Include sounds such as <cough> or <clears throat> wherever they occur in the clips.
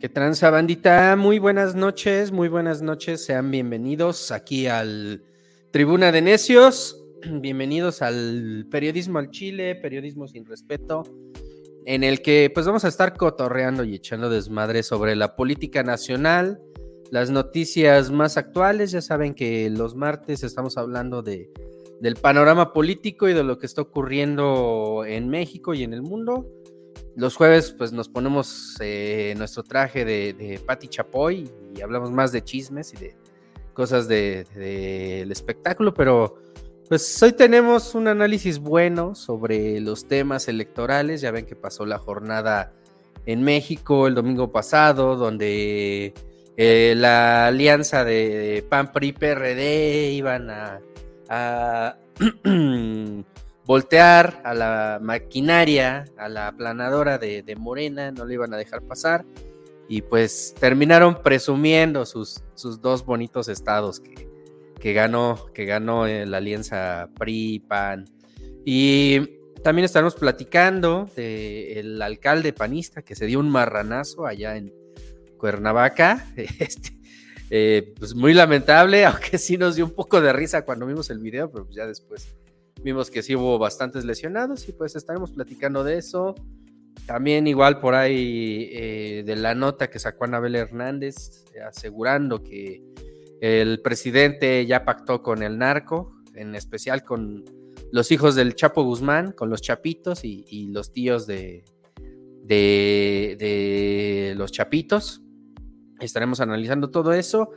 ¿Qué tranza, bandita? Muy buenas noches, muy buenas noches. Sean bienvenidos aquí al Tribuna de Necios. <clears throat> Bienvenidos al Periodismo al Chile, Periodismo sin Respeto, en el que pues vamos a estar cotorreando y echando desmadre sobre la política nacional, las noticias más actuales. Ya saben que los martes estamos hablando de, del panorama político y de lo que está ocurriendo en México y en el mundo. Los jueves, pues nos ponemos eh, nuestro traje de, de Chapoy y hablamos más de chismes y de cosas del de, espectáculo, pero pues hoy tenemos un análisis bueno sobre los temas electorales. Ya ven que pasó la jornada en México el domingo pasado, donde eh, la alianza de PAN PRI PRD iban a <clears throat> voltear a la maquinaria, a la aplanadora de, Morena, no le iban a dejar pasar. Y pues terminaron presumiendo sus, sus dos bonitos estados que, que ganó, que ganó la alianza PRI-PAN. Y también estaremos platicando del alcalde panista que se dio un marranazo allá en Cuernavaca. <laughs> Este, eh, pues muy lamentable, <laughs> aunque sí nos dio un poco de risa cuando vimos el video, pero pues ya después Vimos que sí hubo bastantes lesionados y pues estaremos platicando de eso. También igual por ahí eh, de la nota que sacó Anabel Hernández asegurando que el presidente ya pactó con el narco, en especial con los hijos del Chapo Guzmán, con los chapitos y, los tíos de, de los chapitos. Estaremos analizando todo eso.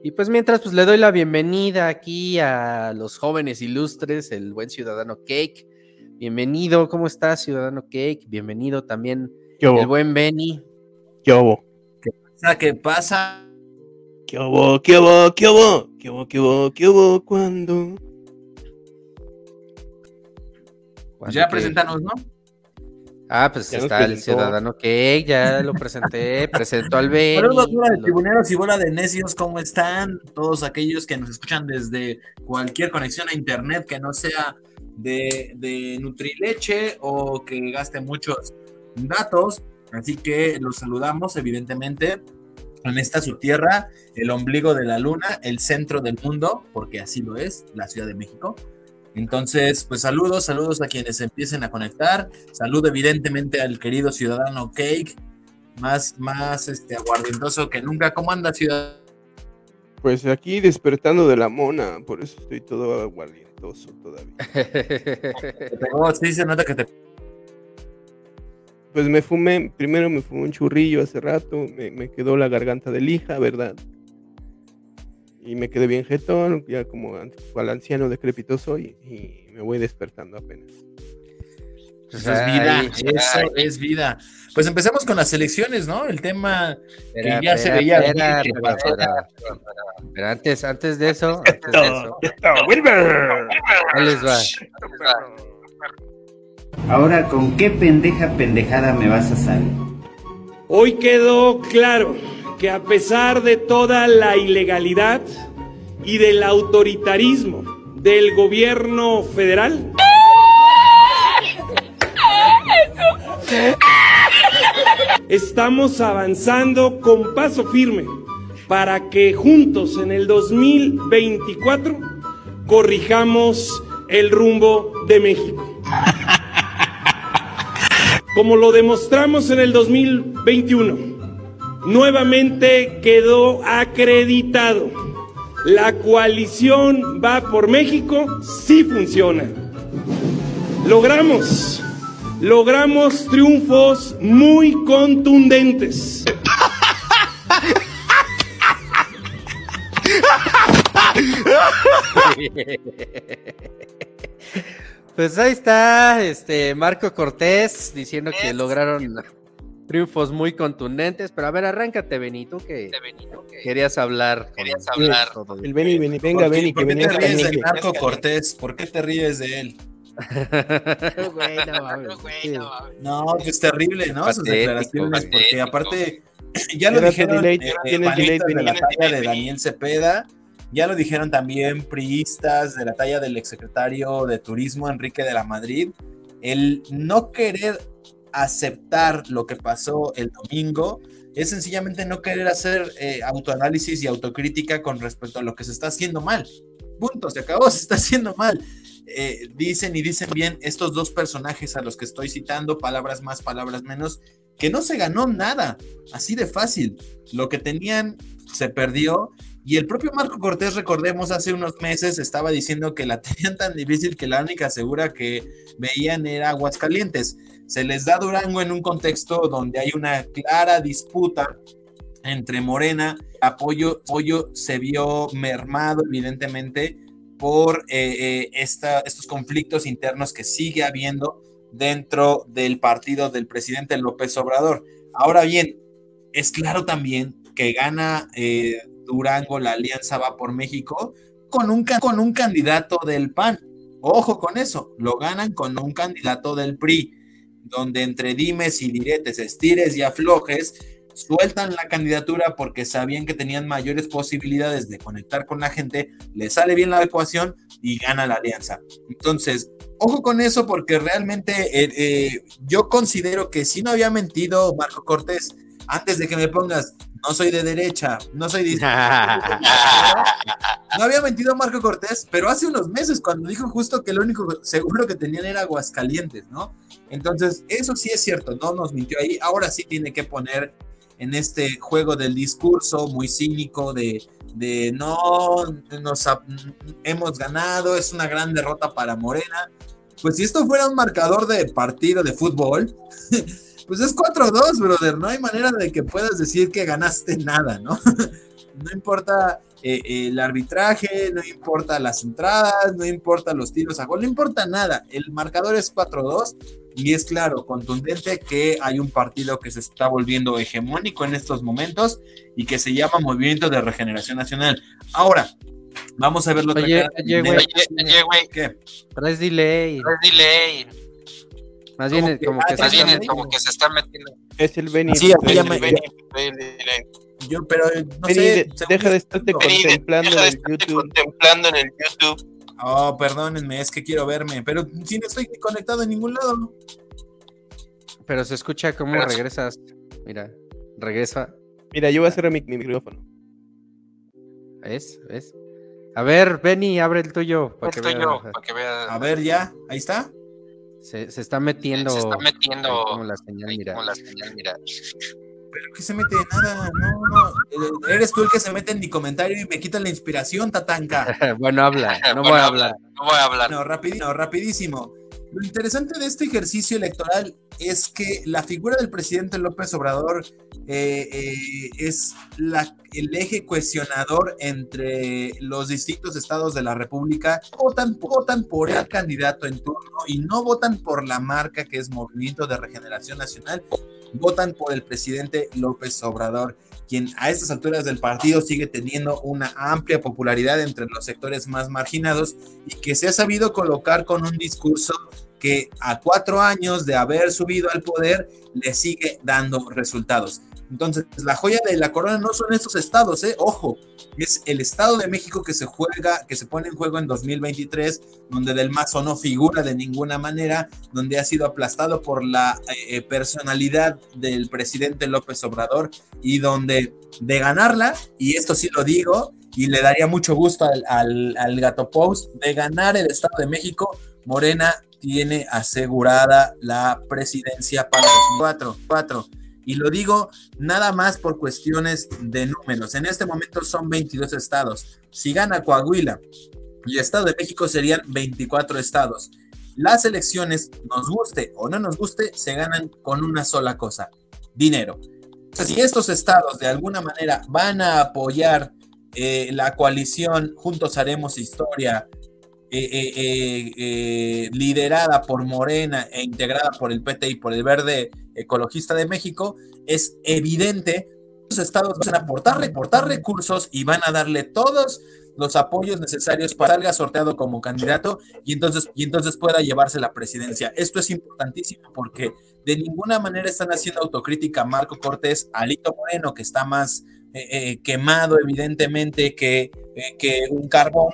Y pues mientras, pues le doy la bienvenida aquí a los jóvenes ilustres, el buen ciudadano Cake. Bienvenido, ¿cómo estás, ciudadano Cake? Bienvenido también el buen Benny. ¿Qué hubo? ¿Qué pasa? ¿Qué pasa? ¿Qué hubo? ¿Qué hubo? ¿Qué hubo? ¿Qué hubo? ¿Qué hubo? ¿Qué hubo? ¿Cuándo? Ya presentanos, ¿no? Ah, pues ya está el ciudadano que ya lo presenté, <laughs> presentó al B. Saludos, bola de tribuneros y bola de necios, ¿cómo están? Todos aquellos que nos escuchan desde cualquier conexión a internet que no sea de, de Nutrileche o que gaste muchos datos. Así que los saludamos, evidentemente, en esta su tierra, el ombligo de la luna, el centro del mundo, porque así lo es, la Ciudad de México. Entonces, pues saludos, saludos a quienes empiecen a conectar. Saludo evidentemente al querido ciudadano Cake, más, más este, aguardientoso que nunca. ¿Cómo anda, ciudadano? Pues aquí despertando de la mona, por eso estoy todo aguardientoso todavía. <laughs> sí, se nota que te... Pues me fumé, primero me fumé un churrillo hace rato, me, me quedó la garganta de lija, ¿verdad? Y me quedé bien jetón, ya como al anciano decrépito soy y me voy despertando apenas. Eso es vida, eso es vida. Pues empecemos con las elecciones, ¿no? El tema que ya se veía. pero antes, antes de eso, antes de eso. Ahí les va. Ahora, ¿con qué pendeja pendejada me vas a salir? Hoy quedó claro que a pesar de toda la ilegalidad y del autoritarismo del gobierno federal, estamos avanzando con paso firme para que juntos en el 2024 corrijamos el rumbo de México. Como lo demostramos en el 2021 nuevamente quedó acreditado. La coalición va por México, sí funciona. Logramos, logramos triunfos muy contundentes. Pues ahí está, este Marco Cortés diciendo que lograron triunfos muy contundentes, pero a ver, arráncate, Benito, que, querías hablar. Querías hablar. El Beni, venga, Beni, que venía. ¿Por qué te ríes de Marco Cortés? ¿Por qué te ríes de él? <laughs> no, pues terrible, ¿no? Sus declaraciones, porque aparte, <clears throat> ya lo dijeron eh, de la talla de Daniel Cepeda, ya lo dijeron también priistas de la talla del exsecretario de Turismo, Enrique de la Madrid, el no querer aceptar lo que pasó el domingo es sencillamente no querer hacer eh, autoanálisis y autocrítica con respecto a lo que se está haciendo mal. Punto, se acabó, <laughs> se está haciendo mal. Eh, dicen y dicen bien estos dos personajes a los que estoy citando, palabras más, palabras menos, que no se ganó nada, así de fácil. Lo que tenían se perdió y el propio Marco Cortés, recordemos, hace unos meses estaba diciendo que la <laughs> tenían tan difícil que la única segura que veían era Aguascalientes. Se les da Durango en un contexto donde hay una clara disputa entre Morena, apoyo, apoyo se vio mermado evidentemente por eh, eh, estos conflictos internos que sigue habiendo dentro del partido del presidente López Obrador. Ahora bien, es claro también que gana eh, Durango la Alianza Va por México con un, con un candidato del PAN. Ojo con eso, lo ganan con un candidato del PRI, donde entre dimes y diretes, estires y aflojes, sueltan la candidatura porque sabían que tenían mayores posibilidades de conectar con la gente, le sale bien la ecuación y gana la alianza. Entonces, ojo con eso porque realmente eh, eh, yo considero que si no había mentido Marco Cortés, antes de que me pongas, no soy de derecha, no soy de izquierda. <laughs> no había mentido Marco Cortés, pero hace unos meses cuando dijo justo que lo único seguro que tenían era Aguascalientes, ¿no? Entonces, eso sí es cierto, no nos mintió ahí. Ahora sí tiene que poner en este juego del discurso muy cínico de, de no nos hemos ganado, es una gran derrota para Morena. Pues si esto fuera un marcador de partido de fútbol, <laughs> pues es 4-2, brother. No hay manera de que puedas decir que ganaste nada, ¿no? <laughs> no importa eh, el arbitraje, no importa las entradas, no importa los tiros a gol, no importa nada. El marcador es 4-2 y es claro, contundente que hay un partido que se está volviendo hegemónico en estos momentos y que se llama Movimiento de Regeneración Nacional. Ahora, vamos a ver lo que... Oye, güey, ¿qué? Traes delay. Traes delay. Más bien, como, que, más bien como que se está metiendo. Es el Benny. Sí, el Benny. Yo, pero no sé, deja de estarte contemplando en el YouTube. Contemplando en el YouTube. Oh, perdónenme, es que quiero verme, pero si no estoy conectado en ningún lado. Pero se escucha cómo regresas. Mira, regresa. Mira, yo voy a cerrar mi, micrófono. ¿Ves? ¿Ves? A ver, Benny, abre el tuyo. Para que, tuyo, para que vea. A ver, ya, ahí está. Se, se está metiendo. Se está metiendo. Como la señal, mira. Como la señal, mira. Pero que se mete nada, no, no. Eh, eres tú el que se mete en mi comentario y me quita la inspiración, Tatanka. <laughs> bueno, habla, <laughs> no voy a hablar. No voy a hablar. No, rapidísimo, rapidísimo. Lo interesante de este ejercicio electoral es que la figura del presidente López Obrador eh, eh, es la, el eje cuestionador entre los distintos estados de la República. Votan, votan por el candidato en turno y no votan por la marca que es Movimiento de Regeneración Nacional, votan por el presidente López Obrador, quien a estas alturas del partido sigue teniendo una amplia popularidad entre los sectores más marginados y que se ha sabido colocar con un discurso que a cuatro años de haber subido al poder le sigue dando resultados. Entonces, la joya de la corona no son estos estados, ¿eh? Ojo, es el Estado de México que se juega, que se pone en juego en 2023, donde Del Mazo no figura de ninguna manera, donde ha sido aplastado por la eh, eh, personalidad del presidente López Obrador y donde de ganarla, y esto sí lo digo, y le daría mucho gusto al, al Gato Post, de ganar el Estado de México, Morena tiene asegurada la presidencia para 2024. Y lo digo nada más por cuestiones de números. En este momento son 22 estados. Si gana Coahuila y Estado de México serían 24 estados. Las elecciones, nos guste o no nos guste, se ganan con una sola cosa, dinero. si estos estados de alguna manera van a apoyar eh, la coalición Juntos Haremos Historia, eh, eh, liderada por Morena e integrada por el PT y por el Verde Ecologista de México, es evidente que los estados van a aportar, reportar recursos y van a darle todos los apoyos necesarios para que salga sorteado como candidato y entonces, y entonces pueda llevarse la presidencia. Esto es importantísimo porque de ninguna manera están haciendo autocrítica Marco Cortés, Alito Moreno, que está más eh, eh, quemado evidentemente que, eh, que un carbón,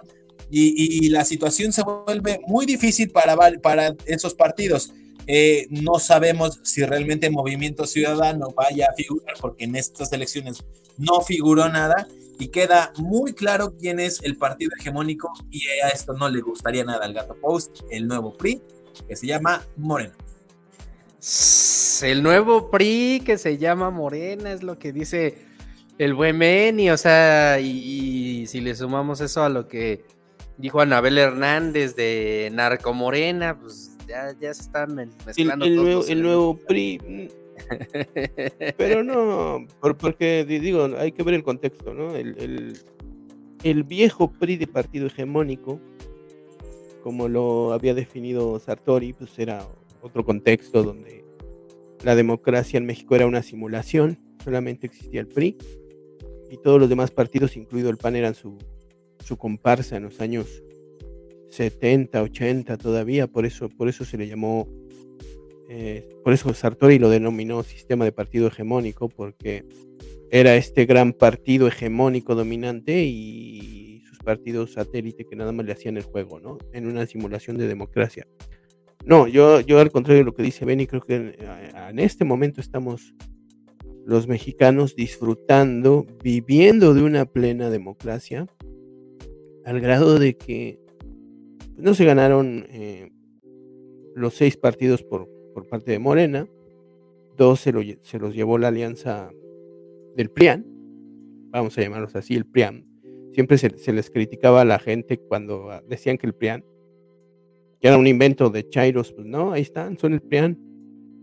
y, y, la situación se vuelve muy difícil para, para esos partidos. Eh, no sabemos si realmente Movimiento Ciudadano vaya a figurar, porque en estas elecciones no figuró nada y queda muy claro quién es el partido hegemónico y a esto no le gustaría nada al Gato Post, el nuevo PRI, que se llama Morena. El nuevo PRI que se llama Morena es lo que dice el buen Meni, o sea, y, y si le sumamos eso a lo que dijo Anabel Hernández de Narcomorena, pues ya, ya se están El, mezclando el todos nuevo, el nuevo. PRI. mm, Pero no, por- porque di- digo, hay que ver el contexto, ¿no? El, el- el viejo PRI de partido hegemónico, como lo había definido Sartori, pues era otro contexto donde la democracia en México era una simulación, solamente existía el PRI y todos los demás partidos, incluido el PAN, eran su, su comparsa en los años 70, 80 todavía, por eso, por eso se le llamó eh, por eso Sartori lo denominó sistema de partido hegemónico, porque era este gran partido hegemónico dominante y sus partidos satélite que nada más le hacían el juego, ¿no? En una simulación de democracia. No, yo, yo al contrario de lo que dice Benny, creo que en, en este momento estamos los mexicanos disfrutando, viviendo de una plena democracia, al grado de que no se ganaron eh, los seis partidos por, por parte de Morena, dos se, lo se los llevó la alianza del PRIAN, vamos a llamarlos así, el PRIAN. Siempre se, se les criticaba a la gente cuando ah, decían que el PRIAN, que era un invento de Chairos, pues no, ahí están, son el PRIAN,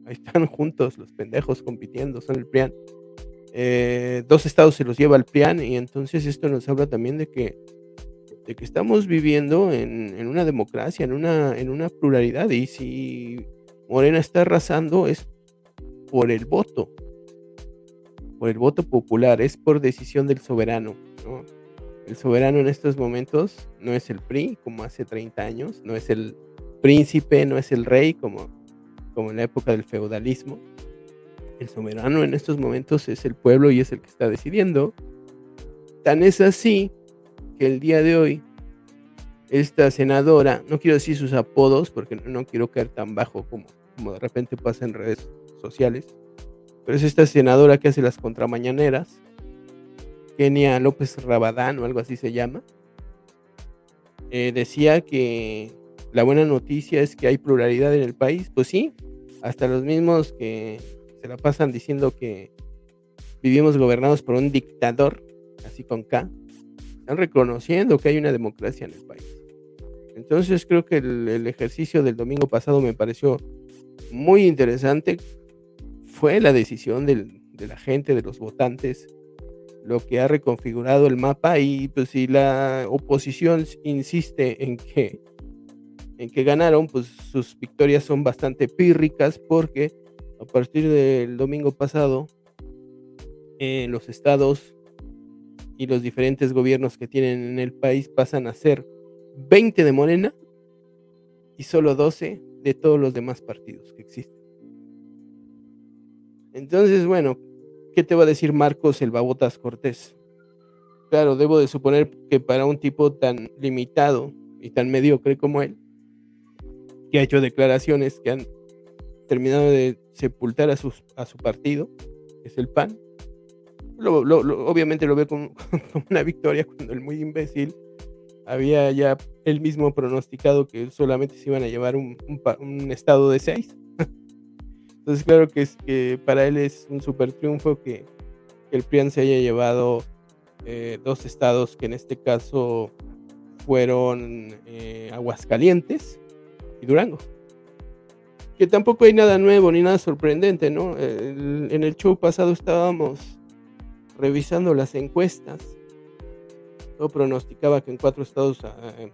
ahí están juntos los pendejos compitiendo, son el PRIAN. Eh, dos estados se los lleva el PRIAN y entonces esto nos habla también de que que estamos viviendo en, una democracia, en una, pluralidad, y si Morena está arrasando es por el voto, por el voto popular, es por decisión del soberano. ¿no? El soberano en estos momentos no es el PRI como hace 30 años, no es el príncipe, no es el rey como en la época del feudalismo. El soberano en estos momentos es el pueblo y es el que está decidiendo. Tan es así que el día de hoy esta senadora, no quiero decir sus apodos porque no, quiero caer tan bajo como, como de repente pasa en redes sociales, pero es esta senadora que hace las contramañaneras, Kenia López Rabadán o algo así se llama, eh, decía que la buena noticia es que hay pluralidad en el país, pues sí, hasta los mismos que se la pasan diciendo que vivimos gobernados por un dictador, así con K, están reconociendo que hay una democracia en el país. Entonces creo que el, ejercicio del domingo pasado me pareció muy interesante. Fue la decisión de la gente, de los votantes, lo que ha reconfigurado el mapa y pues si la oposición insiste en que en que ganaron, pues sus victorias son bastante pírricas porque a partir del domingo pasado eh, los estados y los diferentes gobiernos que tienen en el país pasan a ser 20 de Morena y solo 12 de todos los demás partidos que existen. Entonces, bueno, ¿qué te va a decir Marcos el Babotas Cortés? Claro, debo de suponer que para un tipo tan limitado y tan mediocre como él, que ha hecho declaraciones que han terminado de sepultar a, a su partido, que es el PAN, obviamente lo ve <laughs> como, una victoria cuando el muy imbécil había ya él mismo pronosticado que solamente se iban a llevar un, estado de seis. <laughs> Entonces, claro que, es, que para él es un super triunfo que, el PRIAN se haya llevado eh, dos estados que en este caso fueron eh, Aguascalientes y Durango. Que tampoco hay nada nuevo ni nada sorprendente, ¿no? En el show pasado estábamos revisando las encuestas. Todo pronosticaba que en cuatro estados ah, eh,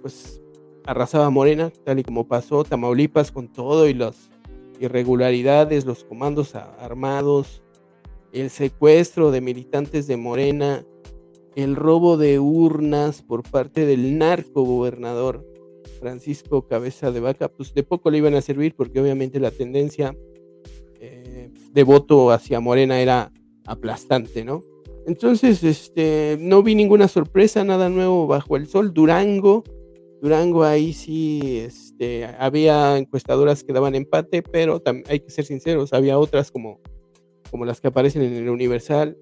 pues arrasaba Morena, tal y como pasó, Tamaulipas con todo y las irregularidades, los comandos armados, el secuestro de militantes de Morena, el robo de urnas por parte del narco gobernador Francisco Cabeza de Vaca, pues de poco le iban a servir porque obviamente la tendencia eh, de voto hacia Morena era aplastante, ¿no? Entonces, este, no vi ninguna sorpresa, nada nuevo bajo el sol. Durango, Durango ahí sí este, había encuestadoras que daban empate, pero hay que ser sinceros, había otras como, como las que aparecen en el Universal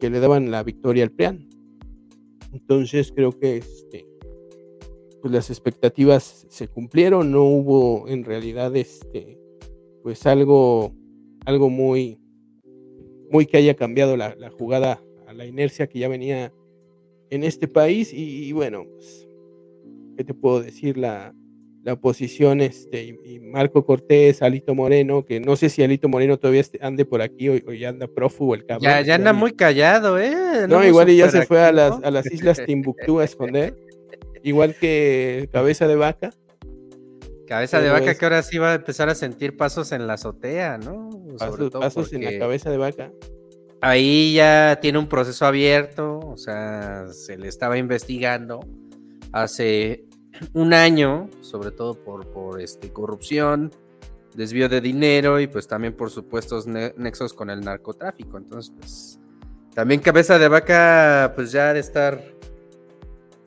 que le daban la victoria al PRIAN. Entonces creo que este, pues las expectativas se cumplieron, no hubo en realidad este, pues algo, algo muy, muy que haya cambiado la, la jugada a la inercia que ya venía en este país y, y bueno, pues, ¿qué te puedo decir? La, la oposición este, y, y Marco Cortés, Alito Moreno, que no sé si Alito Moreno todavía ande por aquí o, o ya anda prófugo el cabrón. Ya, ya anda muy callado, ¿eh? No, Anda igual y ya se fue a las, a las islas Timbuktu a esconder, igual que <laughs> Cabeza de Vaca. Cabeza de vaca es- que ahora sí va a empezar a sentir pasos en la azotea, ¿no? Sobre Pasos, todo pasos en la cabeza de vaca. Ahí ya tiene un proceso abierto, o sea, se le estaba investigando hace <clears throat> un año, sobre todo por, por este, corrupción, desvío de dinero y pues también por supuestos ne- nexos con el narcotráfico. Entonces, pues también cabeza de vaca, pues ya de estar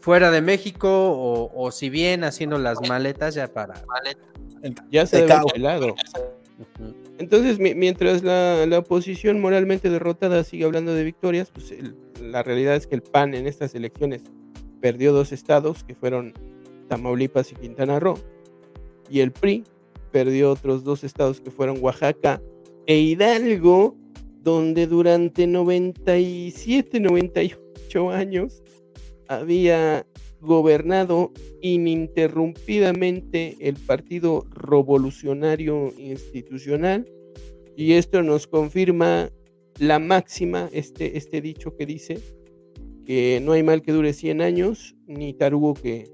fuera de México o, o si bien haciendo las maletas ya para... Ya se pelado. Ujú. Entonces, mi- mientras la, la oposición moralmente derrotada sigue hablando de victorias, pues el- la realidad es que el PAN en estas elecciones perdió dos estados, que fueron Tamaulipas y Quintana Roo, y el PRI perdió otros dos estados, que fueron Oaxaca e Hidalgo, donde durante 97, 98 años había gobernado ininterrumpidamente el Partido Revolucionario Institucional y esto nos confirma la máxima, este, este dicho que dice que no hay mal que dure 100 años ni tarugo que,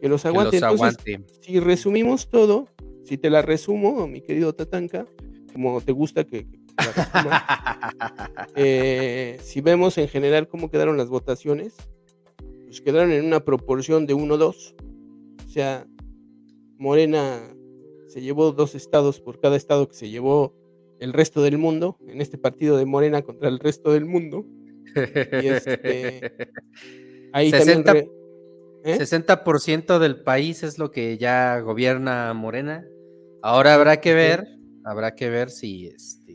que los Que aguante. Entonces, aguante. si resumimos todo, si te la resumo, mi querido Tatanka, como te gusta que, que la resuma, <laughs> eh, si vemos en general cómo quedaron las votaciones, pues quedaron en una proporción de 1-2. O sea, Morena se llevó dos estados por cada estado que se llevó el resto del mundo, en este partido de Morena contra el resto del mundo. Y este, <laughs> ahí 60 también... re- ¿eh? 60% del país es lo que ya gobierna Morena. Ahora habrá que ver, habrá que ver si este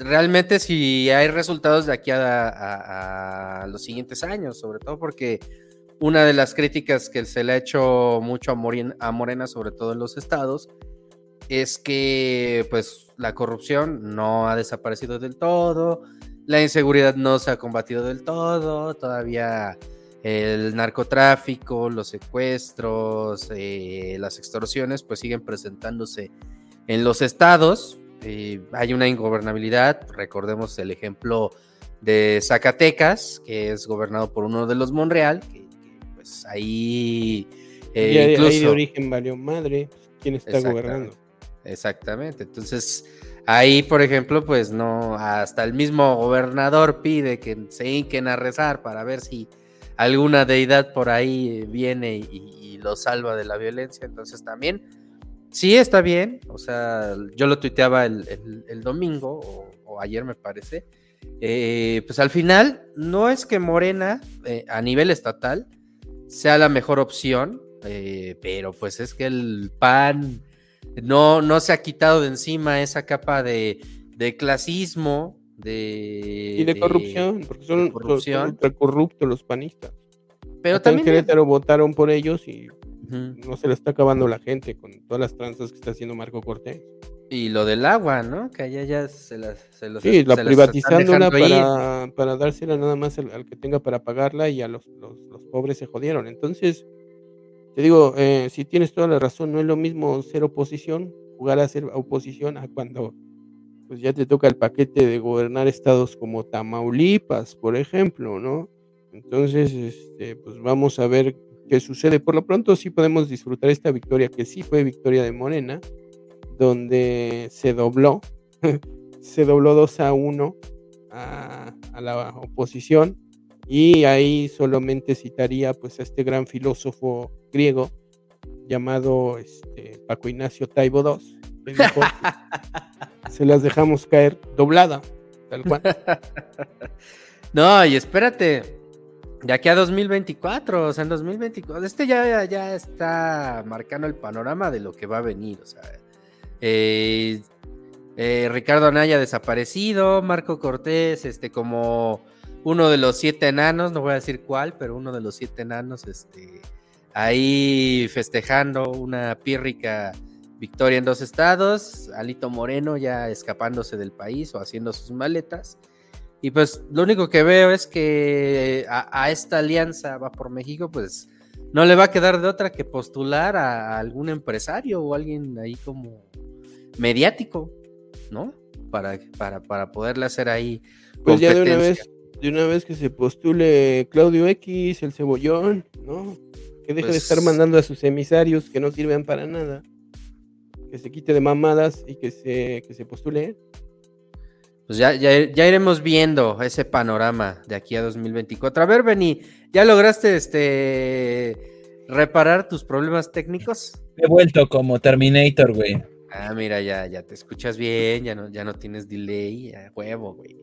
realmente si hay resultados de aquí a, los siguientes años, sobre todo porque una de las críticas que se le ha hecho mucho a, Morin- a Morena, sobre todo en los estados, es que pues la corrupción no ha desaparecido del todo, la inseguridad no se ha combatido del todo, todavía el narcotráfico, los secuestros, eh, las extorsiones, pues siguen presentándose en los estados. Eh, hay una ingobernabilidad, recordemos el ejemplo de Zacatecas, que es gobernado por uno de los Monreal, que, que, pues ahí eh, y ahí- ahí de incluso... origen valió madre. ¿Quién está Exactamente. gobernando? Exactamente. Entonces, ahí, por ejemplo, pues no, hasta el mismo gobernador pide que se hinquen a rezar para ver si alguna deidad por ahí viene y, y lo salva de la violencia. Entonces, también, sí está bien. O sea, yo lo tuiteaba el, el- el domingo o, o ayer, me parece. Eh, pues al final, no es que Morena eh, a nivel estatal sea la mejor opción, eh, pero pues es que el PAN no, no se ha quitado de encima esa capa de, de clasismo, de... Y de corrupción, porque son, corrupción. son corruptos los panistas. Pero en también... Querétaro votaron por ellos y No se le está acabando la gente con todas las tranzas que está haciendo Marco Cortés. Y lo del agua, ¿no? Que allá ya se las... Se los, Sí, la se ir. para, para dársela nada más al, al que tenga para pagarla y a los, los, los pobres se jodieron. Entonces, te digo, eh, si tienes toda la razón, no es lo mismo ser oposición, jugar a ser oposición a cuando pues ya te toca el paquete de gobernar estados como Tamaulipas, por ejemplo, ¿no? Entonces, este, pues vamos a ver qué sucede. Por lo pronto sí podemos disfrutar esta victoria, que sí fue victoria de Morena, donde se dobló, <laughs> se dobló 2 a 1 a, a la oposición. Y ahí solamente citaría pues a este gran filósofo griego llamado este, Paco Ignacio Taibo II, que dijo, <laughs> se las dejamos caer doblada, tal cual. <laughs> No, y espérate. De aquí a 2024, o sea, en 2024, este ya, ya está marcando el panorama de lo que va a venir, o sea, eh, eh, Ricardo Anaya desaparecido, Marco Cortés, este, como uno de los siete enanos, no voy a decir cuál, pero uno de los siete enanos, este, ahí festejando una pírrica victoria en dos estados, Alito Moreno ya escapándose del país o haciendo sus maletas. Y pues lo único que veo es que a, a esta alianza va por México, pues no le va a quedar de otra que postular a, a algún empresario o alguien ahí como mediático, ¿no? Para, para, para poderle hacer ahí. Pues ya de una vez, de una vez que se postule Claudio X, el cebollón, ¿no? Que deje de Pues- estar mandando a sus emisarios que no sirven para nada. Que se quite de mamadas y que se, que se postule. Pues ya, ya, ya iremos viendo ese panorama de aquí a 2024. A ver, Beni, ¿ya lograste este reparar tus problemas técnicos? He vuelto como Terminator, güey. Ah, mira, ya, ya te escuchas bien, ya no, ya no tienes delay, a huevo, güey.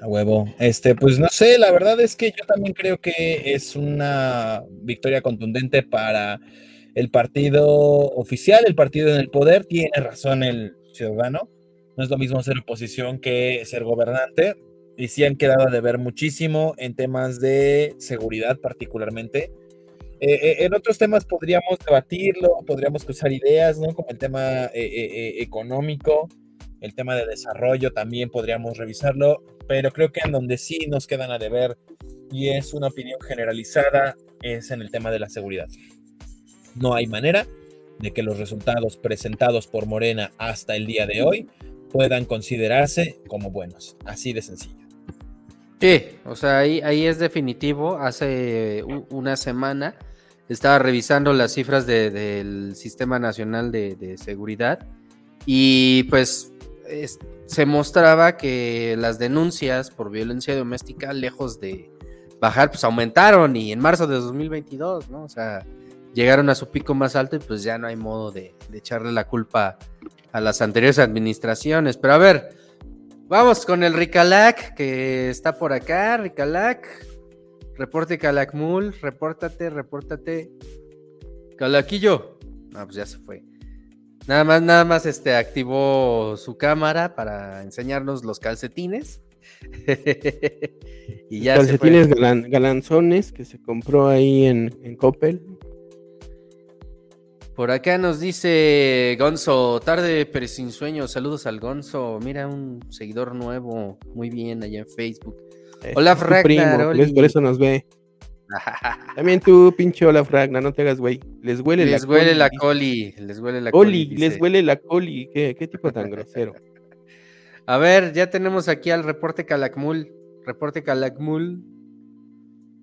A huevo. Este, pues no sé, la verdad es que yo también creo que es una victoria contundente para el partido oficial, el partido en el poder. Tiene razón el ciudadano. No es lo mismo ser oposición que ser gobernante. Y sí han quedado de ver muchísimo en temas de seguridad particularmente. Eh, eh, en otros temas podríamos debatirlo, podríamos cruzar ideas, ¿no? Como el tema eh, económico, el tema de desarrollo también podríamos revisarlo, pero creo que en donde sí nos quedan a deber y es una opinión generalizada es en el tema de la seguridad. No hay manera de que los resultados presentados por Morena hasta el día de hoy puedan considerarse como buenos. Así de sencillo. Sí, o sea, ahí, ahí es definitivo. Hace una semana estaba revisando las cifras de- del Sistema Nacional de, de Seguridad y pues es- se mostraba que las denuncias por violencia doméstica, lejos de bajar, pues aumentaron y en marzo de 2022, ¿no? O sea, llegaron a su pico más alto y pues ya no hay modo de, de echarle la culpa a las anteriores administraciones. Pero a ver, Vamos con el Ricalac, que está por acá. Ricalac. Reporte Calacmul. Repórtate, repórtate. Calaquillo. Ah, pues ya se fue. Nada más, nada más este activó su cámara para enseñarnos los calcetines. <laughs> y ya se Calcetines fue. galan- galanzones que se compró ahí en, en Coppel. Por acá nos dice Gonzo, tarde pero sin sueño. Saludos al Gonzo. Mira, un seguidor nuevo. Muy bien, allá en Facebook. Es Olaf Ragnar, primo, por eso nos ve. <laughs> También tú, pinche Olaf Ragnar, no te hagas güey. Les huele les la huele coli, la coli. Les huele la Oli, coli. les huele la coli. ¿Qué, qué tipo tan <laughs> grosero? A ver, ya tenemos aquí al reporte Calakmul. Reporte Calakmul.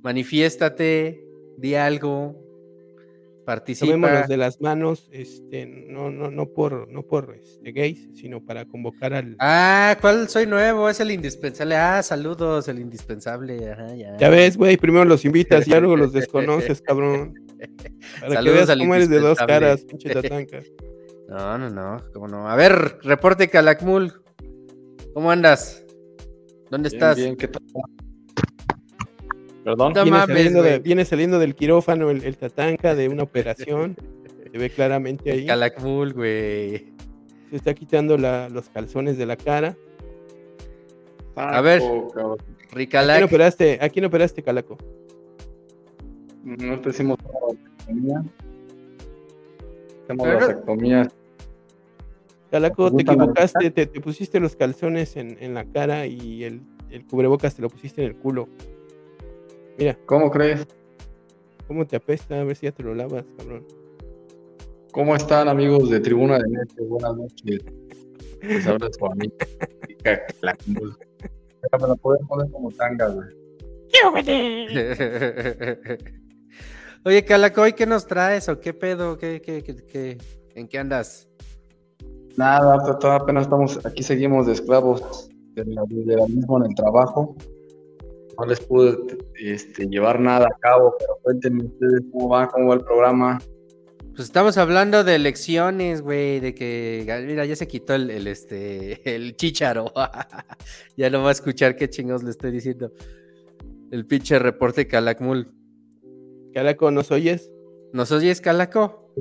Manifiéstate, di algo. Participa. Tomémonos de las manos, este, no, no, no por, no por este, gays, sino para convocar al. Ah, ¿cuál soy nuevo? Es el indispensable. Ah, saludos, el indispensable. Ajá, ya. Ya ves, güey, primero los invitas y ya luego los desconoces, <laughs> cabrón. Para que Saludos veas al cómo eres de dos caras, pinche tatanca. <laughs> No, no, no, cómo no. A ver, reporte Calakmul. ¿Cómo andas? ¿Dónde estás? Bien, bien, ¿qué tal? Perdón. No Viene, mames, saliendo de- viene saliendo del quirófano el, el tatanca de una operación. Se ve claramente ahí. Calakmul, güey. Se está quitando la- los calzones de la cara. A ver. Cabrón. ¿A quién Ricalac. operaste, ¿a quién operaste, Calaco? No te hicimos vasectomía. Vasectomía. Calaco, te equivocaste, te, te pusiste los calzones en, en la cara y el, el cubrebocas te lo pusiste en el culo. Mira, ¿Cómo crees? cómo te apesta, a ver si ya te lo lavas, cabrón. ¿Cómo están amigos de Tribuna de Necio? Buenas noches. Les habla su amigo. La Pero me la pueden poner como tanga, güey. <laughs> Oye, Calacoy, ¿qué nos traes o qué pedo? ¿Qué, qué, qué, qué- ¿En qué andas? Nada, apenas estamos, aquí seguimos de esclavos del liberalismo en el trabajo. No les pude este, llevar nada a cabo, pero cuéntenme ustedes cómo va, cómo va el programa. Pues estamos hablando de elecciones, güey, de que, mira, ya se quitó el, el, este, el chícharo. <laughs> ya no va a escuchar qué chingos le estoy diciendo. el pinche reporte Calakmul. Calaco, ¿nos oyes? ¿Nos oyes, Calaco?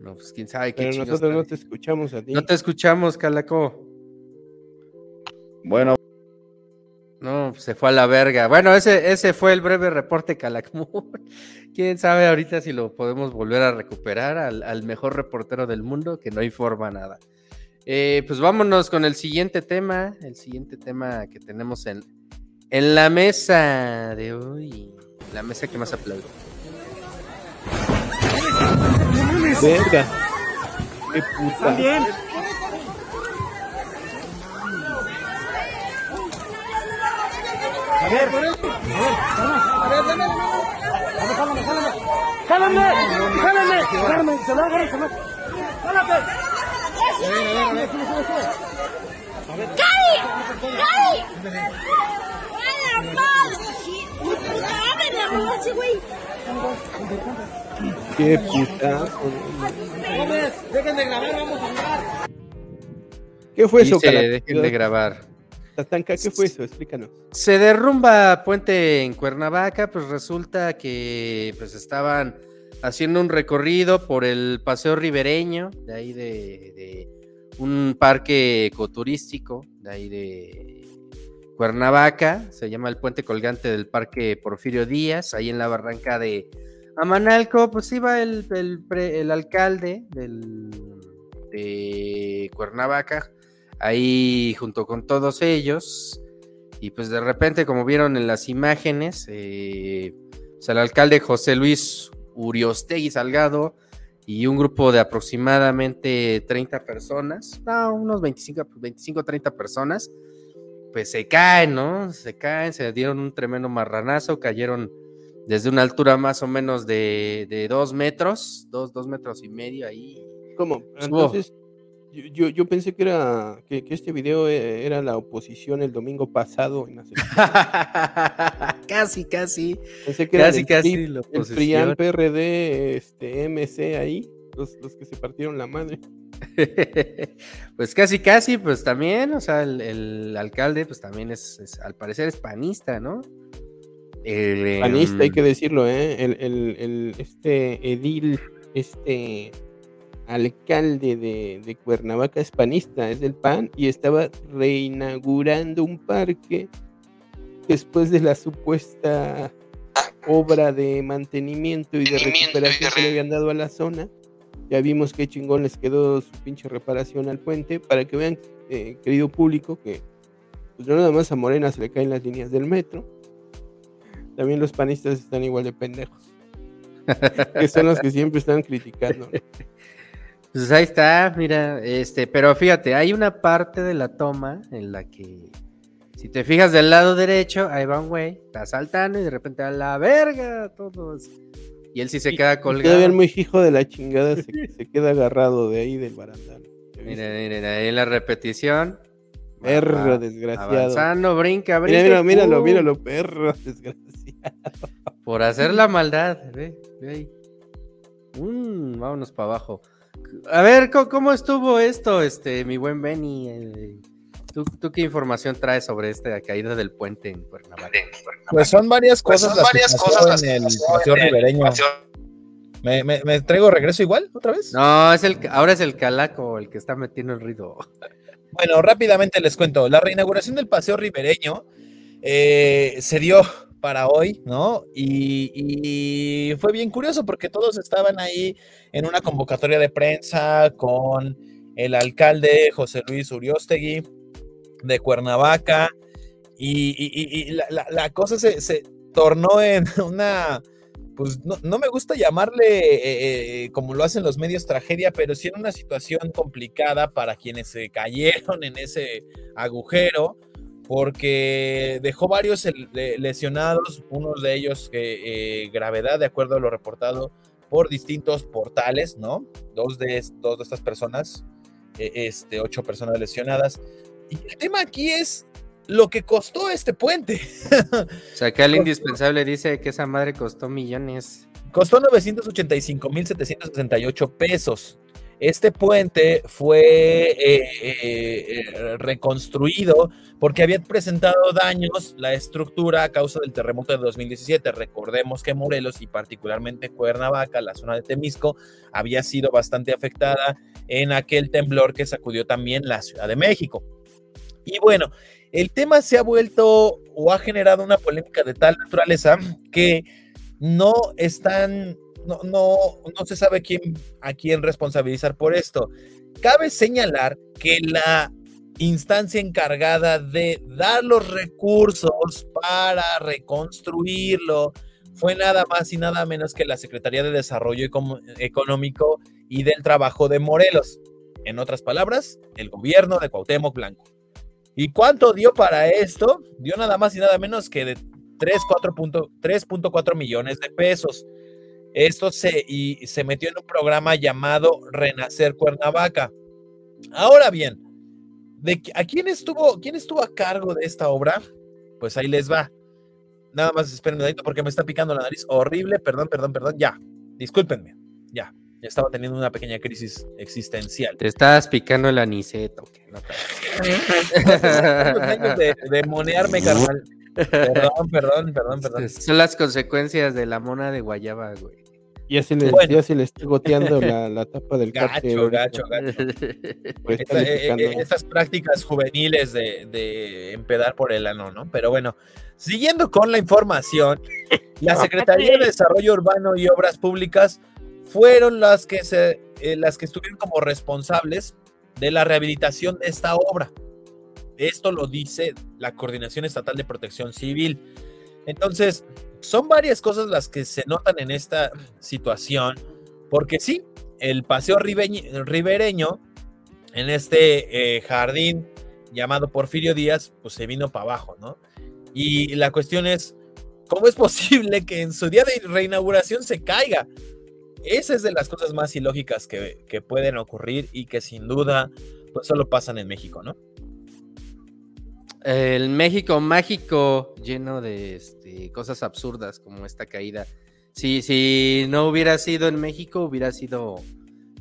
No, pues quién sabe qué Pero nosotros no te escuchamos a ti. No te escuchamos, Calaco. Bueno, No, pues se fue a la verga. Bueno, ese, ese fue el breve reporte Calakmul. <laughs> Quién sabe ahorita si lo podemos volver a recuperar al, al mejor reportero del mundo, que no informa nada. Eh, pues vámonos con el siguiente tema, el siguiente tema que tenemos en, en la mesa de hoy. La mesa que más aplaudo. Verga. Qué puta. Qué putazo. ¿Qué fue eso, Dice, dejen de grabar. ¿Qué fue eso? Explícanos. Se derrumba puente en Cuernavaca, pues resulta que pues estaban haciendo un recorrido por el paseo ribereño, de ahí de, un parque ecoturístico, de ahí de Cuernavaca, se llama el puente colgante del parque Porfirio Díaz, ahí en la barranca de Amanalco, pues iba el, el el alcalde del, de Cuernavaca, ahí junto con todos ellos, y pues de repente, como vieron en las imágenes, eh, pues, el alcalde José Luis Uriostegui Salgado y un grupo de aproximadamente 30 personas, no, unos 25, 25 30 personas, pues se caen, ¿no? Se caen, se dieron un tremendo marranazo, cayeron desde una altura más o menos de, de dos metros, dos, dos metros y medio ahí. ¿Cómo? Entonces, yo, yo, yo pensé que era que, que este video eh, era la oposición el domingo pasado en las <laughs> casi, casi. Pensé que era Casi, el casi PRI, la el. PRIAN, PRD, este, MC ahí, los, los que se partieron la madre. <laughs> pues casi, casi, pues también, o sea, el, el alcalde, pues también es, es- al parecer es panista, ¿no? El, Panista, hay em, que decirlo, ¿eh? El, el- el- este edil, este alcalde de, de Cuernavaca es panista, es del PAN, y estaba reinaugurando un parque después de la supuesta obra de mantenimiento y de recuperación que le habían dado a la zona. Ya vimos qué chingón les quedó su pinche reparación al puente, para que vean, eh, querido público, que pues no nada más a Morena se le caen las líneas del metro, también los panistas están igual de pendejos. <laughs> que son los que siempre están criticando. ¿no? <laughs> Pues ahí está, mira, este, pero fíjate, hay una parte de la toma en la que, si te fijas del lado derecho, ahí va un güey, está saltando y de repente a la verga, todos. Y él sí se Y- queda colgado. Todavía el muy hijo de la chingada se, se queda agarrado de ahí del barandal. Miren, miren, ahí en la repetición. Perro va desgraciado. Avanzando, brinca, brinca. Mira, mira, míralo, ¡pum! míralo, perro <laughs> desgraciado. Por hacer la maldad, ve, ve ahí. Mm, vámonos para abajo. A ver, ¿cómo, cómo estuvo esto, este, mi buen Benny? Eh, ¿tú, tú qué información traes sobre esta caída del puente en Cuernavaca? Pues son varias Pues cosas son las que varias cosas las en el paseo ribereño. paseo- ¿Me, me, me traigo regreso igual otra vez? No, es el, ahora es el calaco el que está metiendo el ruido. Bueno, rápidamente les cuento. La reinauguración del paseo ribereño eh, se dio para hoy, ¿no? Y, fue bien curioso porque todos estaban ahí en una convocatoria de prensa con el alcalde José Luis Uriostegui de Cuernavaca. Y, la, cosa se, tornó en <laughs> una, pues no, no me gusta llamarle eh, eh, como lo hacen los medios tragedia, pero sí en una situación complicada para quienes se cayeron en ese agujero, porque dejó varios lesionados, unos de ellos que eh, gravedad, de acuerdo a lo reportado por distintos portales, ¿no? Dos de, dos de estas personas, eh, este, ocho personas lesionadas. Y el tema aquí es lo que costó este puente. <laughs> O sea, que el indispensable dice que esa madre costó millones. Costó 985.768 pesos. Este puente fue eh, eh, reconstruido porque había presentado daños la estructura a causa del terremoto de 2017. Recordemos que Morelos y particularmente Cuernavaca, la zona de Temisco, había sido bastante afectada en aquel temblor que sacudió también la Ciudad de México. Y bueno, el tema se ha vuelto o ha generado una polémica de tal naturaleza que no están no, no, no se sabe quién, a quién responsabilizar por esto. Cabe señalar que la instancia encargada de dar los recursos para reconstruirlo fue nada más y nada menos que la Secretaría de Desarrollo Económico y del Trabajo de Morelos. En otras palabras, el gobierno de Cuauhtémoc Blanco. ¿Y cuánto dio para esto? Dio nada más y nada menos que de 3.4 millones de pesos. Esto se, y se metió en un programa llamado Renacer Cuernavaca. Ahora bien, ¿de, ¿a quién estuvo, quién estuvo a cargo de esta obra? Pues ahí les va. Nada más esperen un porque me está picando la nariz. Horrible, perdón, perdón, perdón. Ya, discúlpenme. Ya, ya estaba teniendo una pequeña crisis existencial. Te estabas picando el aniceto. No de, de monearme, carnal. <laughs> Perdón, perdón, perdón, perdón. Son las consecuencias de la mona de guayaba, güey. Ya se le, Bueno. ya se le está goteando la, <laughs> la tapa del Gacho, gacho, gacho. Pues Esta- eh, eh, estas prácticas juveniles de, de empedar por el ano, ¿no? Pero bueno, siguiendo con la información, la <laughs> Secretaría de Desarrollo Urbano y Obras Públicas fueron las que se, eh, las que estuvieron como responsables de la rehabilitación de esta obra. Esto lo dice la Coordinación Estatal de Protección Civil. Entonces, son varias cosas las que se notan en esta situación, porque sí, el paseo ribereño en este eh, jardín llamado Porfirio Díaz, pues se vino para abajo, ¿no? Y la cuestión es, ¿cómo es <laughs> posible que en su día de reinauguración se caiga? Esa es de las cosas más ilógicas que, que pueden ocurrir y que sin duda, pues solo pasan en México, ¿no? El México mágico lleno de este, cosas absurdas como esta caída. Si, si no hubiera sido en México, hubiera sido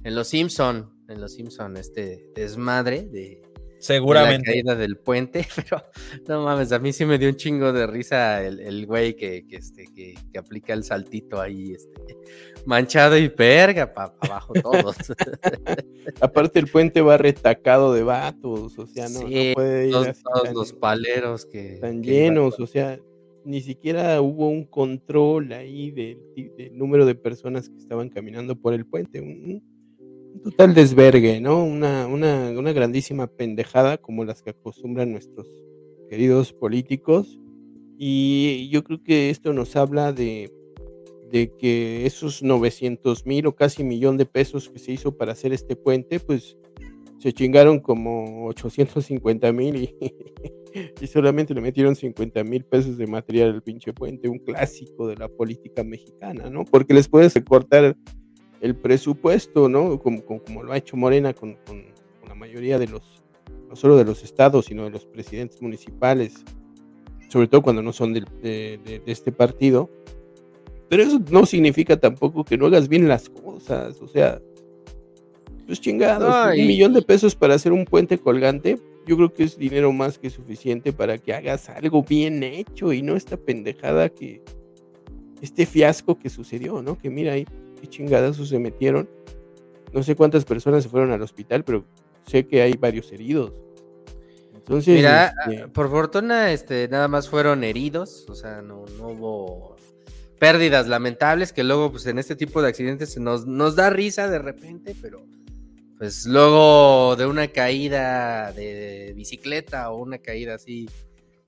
en Los Simpson, en Los Simpson, este desmadre de, de Seguramente. la caída del puente, <laughs> pero no mames, a mí sí me dio un chingo de risa el, el güey que, que, este, que, que aplica el saltito ahí, este, manchado y perga para abajo todos. <laughs> Aparte el puente va retacado de vatos, o sea, no, puede ir todos, así todos tan- los paleros que... que llenos, o sea, ni siquiera hubo un control ahí del, del número de personas que estaban caminando por el puente. Un total desvergue, ¿no? Una, una, una grandísima pendejada como las que acostumbran nuestros queridos políticos. Y yo creo que esto nos habla de, de que esos 900 mil o casi millón de pesos que se hizo para hacer este puente, pues se chingaron como 850 mil y, <laughs> y solamente le metieron 50 mil pesos de material al pinche puente, un clásico de la política mexicana, ¿no? Porque les puedes recortar el presupuesto, ¿no? Como, como, como lo ha hecho Morena con, con- con la mayoría de los, no solo de los estados, sino de los presidentes municipales, sobre todo cuando no son de, de- de este partido. Pero eso no significa tampoco que no hagas bien las cosas, o sea, pues chingados, un millón de pesos para hacer un puente colgante, yo creo que es dinero más que suficiente para que hagas algo bien hecho y no esta pendejada que, este fiasco que sucedió, ¿no? Que mira ahí, qué chingadazos se metieron. No sé cuántas personas se fueron al hospital, pero sé que hay varios heridos. Entonces, Mira, este, ah, por fortuna, este, nada más fueron heridos, o sea, no, no hubo pérdidas lamentables, que luego, pues, en este tipo de accidentes se nos, nos da risa de repente, pero pues luego de una caída de bicicleta o una caída así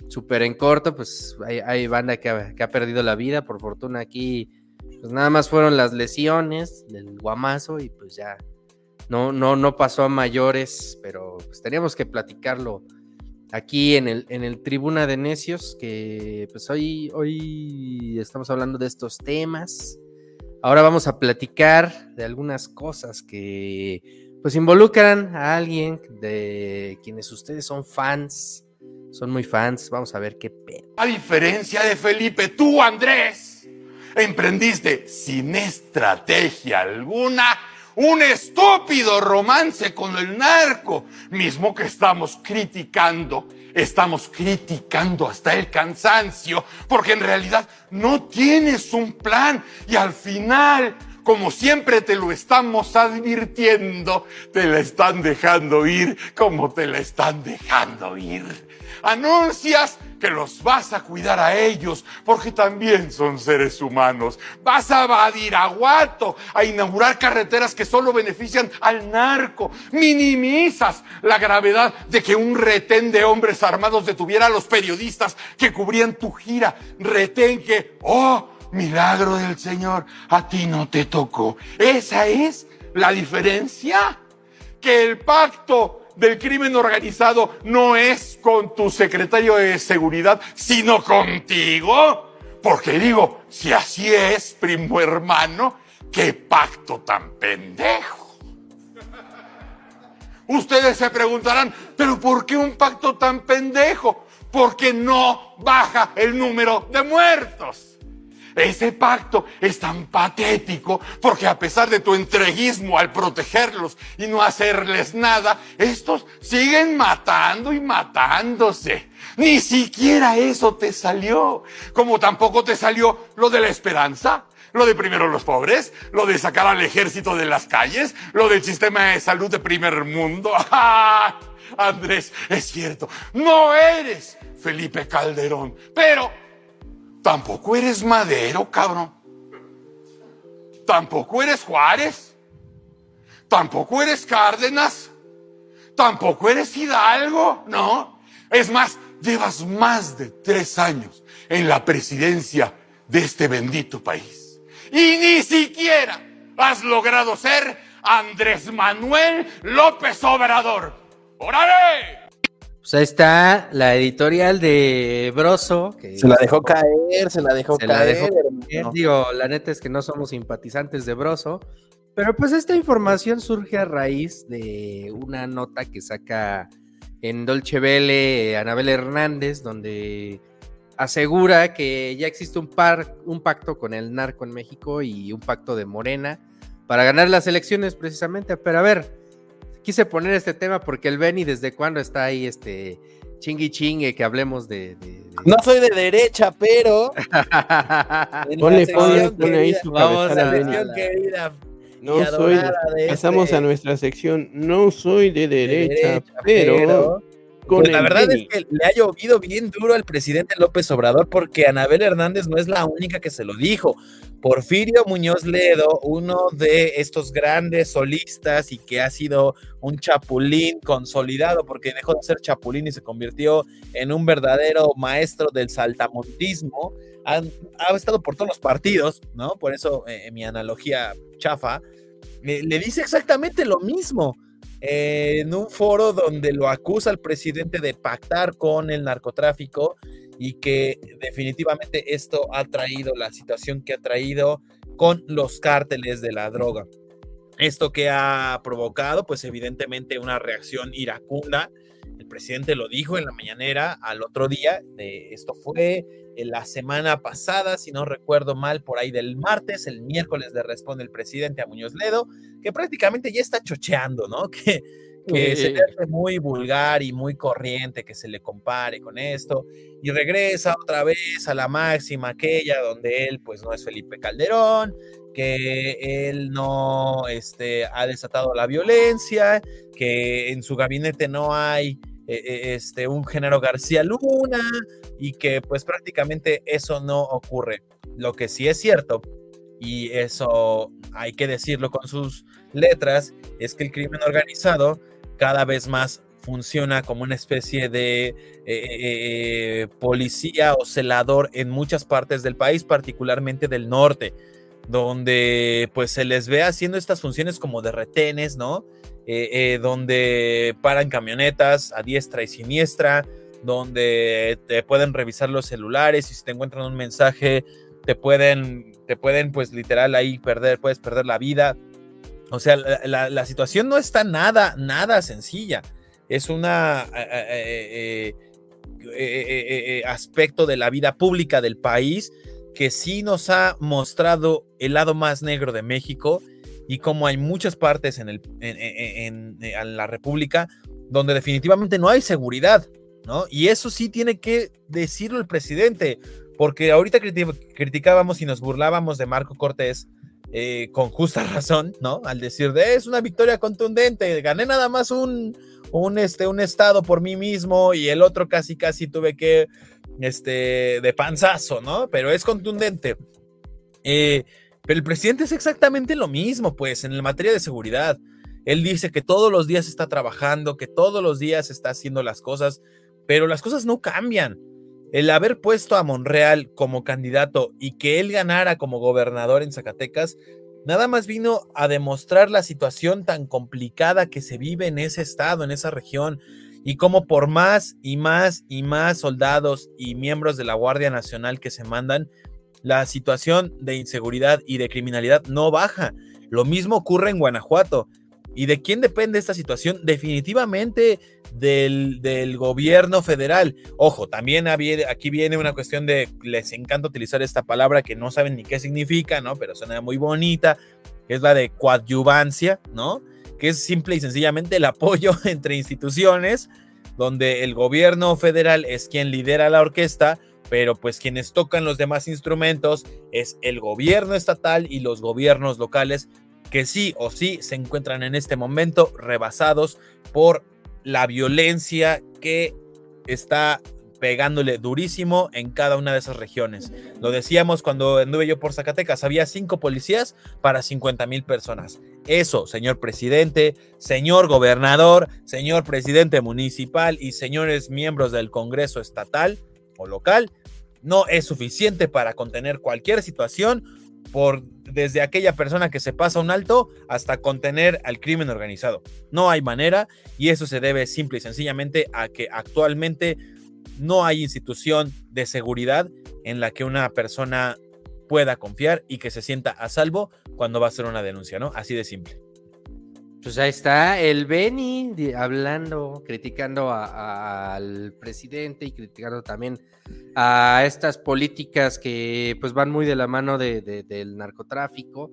súper en corto, pues hay, hay banda que ha, que ha perdido la vida, por fortuna aquí, pues nada más fueron las lesiones del guamazo y pues ya no, no, no pasó a mayores, pero pues teníamos que platicarlo aquí en el, en el Tribuna de Necios, que pues hoy, hoy estamos hablando de estos temas. Ahora vamos a platicar de algunas cosas que pues involucran a alguien de quienes ustedes son fans, son muy fans. Vamos a ver qué pedo. A diferencia de Felipe, tú, Andrés, emprendiste sin estrategia alguna un estúpido romance con el narco, mismo que estamos criticando. Estamos criticando hasta el cansancio, porque en realidad no tienes un plan y al final, como siempre te lo estamos advirtiendo, te la están dejando ir como te la están dejando ir. Anuncias que los vas a cuidar a ellos, porque también son seres humanos. Vas a Badiraguato a inaugurar carreteras que solo benefician al narco. Minimizas la gravedad de que un retén de hombres armados detuviera a los periodistas que cubrían tu gira. Retén que, oh, milagro del Señor, a ti no te tocó. Esa es la diferencia. Que el pacto del crimen organizado no es con tu secretario de seguridad, sino contigo. Porque digo, si así es, primo hermano, qué pacto tan pendejo. Ustedes se preguntarán, pero ¿por qué un pacto tan pendejo? Porque no baja el número de muertos. Ese pacto es tan patético porque a pesar de tu entreguismo al protegerlos y no hacerles nada, estos siguen matando y matándose. Ni siquiera eso te salió, como tampoco te salió lo de la esperanza, lo de primero los pobres, lo de sacar al ejército de las calles, lo del sistema de salud de primer mundo. <laughs> Andrés, es cierto, no eres Felipe Calderón, pero tampoco eres Madero, cabrón. Tampoco eres Juárez. Tampoco eres Cárdenas. Tampoco eres Hidalgo, ¿no? Es más, llevas más de tres años en la presidencia de este bendito país. Y ni siquiera has logrado ser Andrés Manuel López Obrador. ¡Órale! Pues ahí está la editorial de Broso. Que Se la dejó caer, se la dejó se la caer. dejó hermano. caer. Digo, la neta es que no somos simpatizantes de Broso. Pero pues esta información surge a raíz de una nota que saca en Dolce Vele Anabel Hernández, donde asegura que ya existe un, par, un pacto con el narco en México y un pacto de Morena para ganar las elecciones precisamente. Pero a ver, quise poner este tema porque el Beni desde cuándo está ahí este chingui chingue que hablemos de... de- de- No soy de derecha, pero. <laughs> Ponle, ponle, ponle ahí su Vamos cabezal a- al Benny. sección querida No soy, pasamos este- a nuestra sección, no soy de de derecha, pero, con Pues la verdad es que le ha llovido bien duro al presidente López Obrador porque Anabel Hernández no es la única que se lo dijo. Porfirio Muñoz Ledo, uno de estos grandes solistas y que ha sido un chapulín consolidado porque dejó de ser chapulín y se convirtió en un verdadero maestro del saltamontismo, ha, ha estado por todos los partidos, ¿no? Por eso eh, mi analogía chafa, le- le dice exactamente lo mismo en un foro donde lo acusa al presidente de pactar con el narcotráfico y que definitivamente esto ha traído la situación que ha traído con los cárteles de la droga. Esto que ha provocado, pues evidentemente una reacción iracunda. El presidente lo dijo en la mañanera al otro día. esto fue en la semana pasada, si no recuerdo mal, por ahí del martes. El miércoles le responde el presidente a Muñoz Ledo, que prácticamente ya está chocheando, ¿no? <laughs> Que, que se le hace muy vulgar y muy corriente que se le compare con esto y regresa otra vez a la máxima aquella donde él pues no es Felipe Calderón, que él no este, ha desatado la violencia, que en su gabinete no hay eh, eh, este, un género García Luna y que pues prácticamente eso no ocurre. Lo que sí es cierto, y eso hay que decirlo con sus letras, es que el crimen organizado cada vez más funciona como una especie de eh, eh, policía o celador en muchas partes del país, particularmente del norte, donde pues se les ve haciendo estas funciones como de retenes, ¿no? Eh, eh, donde paran camionetas a diestra y siniestra, donde te pueden revisar los celulares y si te encuentran un mensaje te pueden, te pueden pues literal ahí perder, puedes perder la vida. O sea, la, situación no está nada, nada sencilla. Es una eh, eh, eh, eh, eh, aspecto de la vida pública del país que sí nos ha mostrado el lado más negro de México y cómo hay muchas partes en, el, en, en- en- la República donde definitivamente no hay seguridad, ¿no? Y eso sí tiene que decirlo el presidente, porque ahorita criti- criticábamos y nos burlábamos de Marco Cortés eh, con justa <laughs> razón, ¿no? Al decir de es una victoria contundente, gané nada más un, este, un estado por mí mismo y el otro casi casi tuve que, este, de panzazo, ¿no? Pero es contundente. Eh, pero el presidente es exactamente lo mismo, pues, en la materia de seguridad. Él dice que todos los días está trabajando, que todos los días está haciendo las cosas, pero las cosas no cambian. El haber puesto a Monreal como candidato y que él ganara como gobernador en Zacatecas, nada más vino a demostrar la situación tan complicada que se vive en ese estado, en esa región, y cómo por más y más y más soldados y miembros de la Guardia Nacional que se mandan, la situación de inseguridad y de criminalidad no baja. Lo mismo ocurre en Guanajuato. ¿Y de quién depende esta situación? Definitivamente del, gobierno federal. Ojo, también aquí viene una cuestión de, les encanta utilizar esta palabra que no saben ni qué significa, ¿no? Pero suena muy bonita, es la de coadyuvancia, ¿no? Que es simple y sencillamente el apoyo <laughs> entre instituciones, donde el gobierno federal es quien lidera la orquesta, pero pues quienes tocan los demás instrumentos es el gobierno estatal y los gobiernos locales que sí o sí se encuentran en este momento rebasados por la violencia que está pegándole durísimo en cada una de esas regiones. Lo decíamos cuando anduve yo por Zacatecas, había cinco policías para 50 mil personas. Eso, señor presidente, señor gobernador, señor presidente municipal y señores miembros del Congreso estatal o local, no es suficiente para contener cualquier situación por desde aquella persona que se pasa un alto hasta contener al crimen organizado. No hay manera y eso se debe simple y sencillamente a que actualmente no hay institución de seguridad en la que una persona pueda confiar y que se sienta a salvo cuando va a hacer una denuncia, ¿no? Así de simple. Pues ahí está el Beni hablando, criticando al presidente y criticando también a estas políticas que pues van muy de la mano de- del narcotráfico.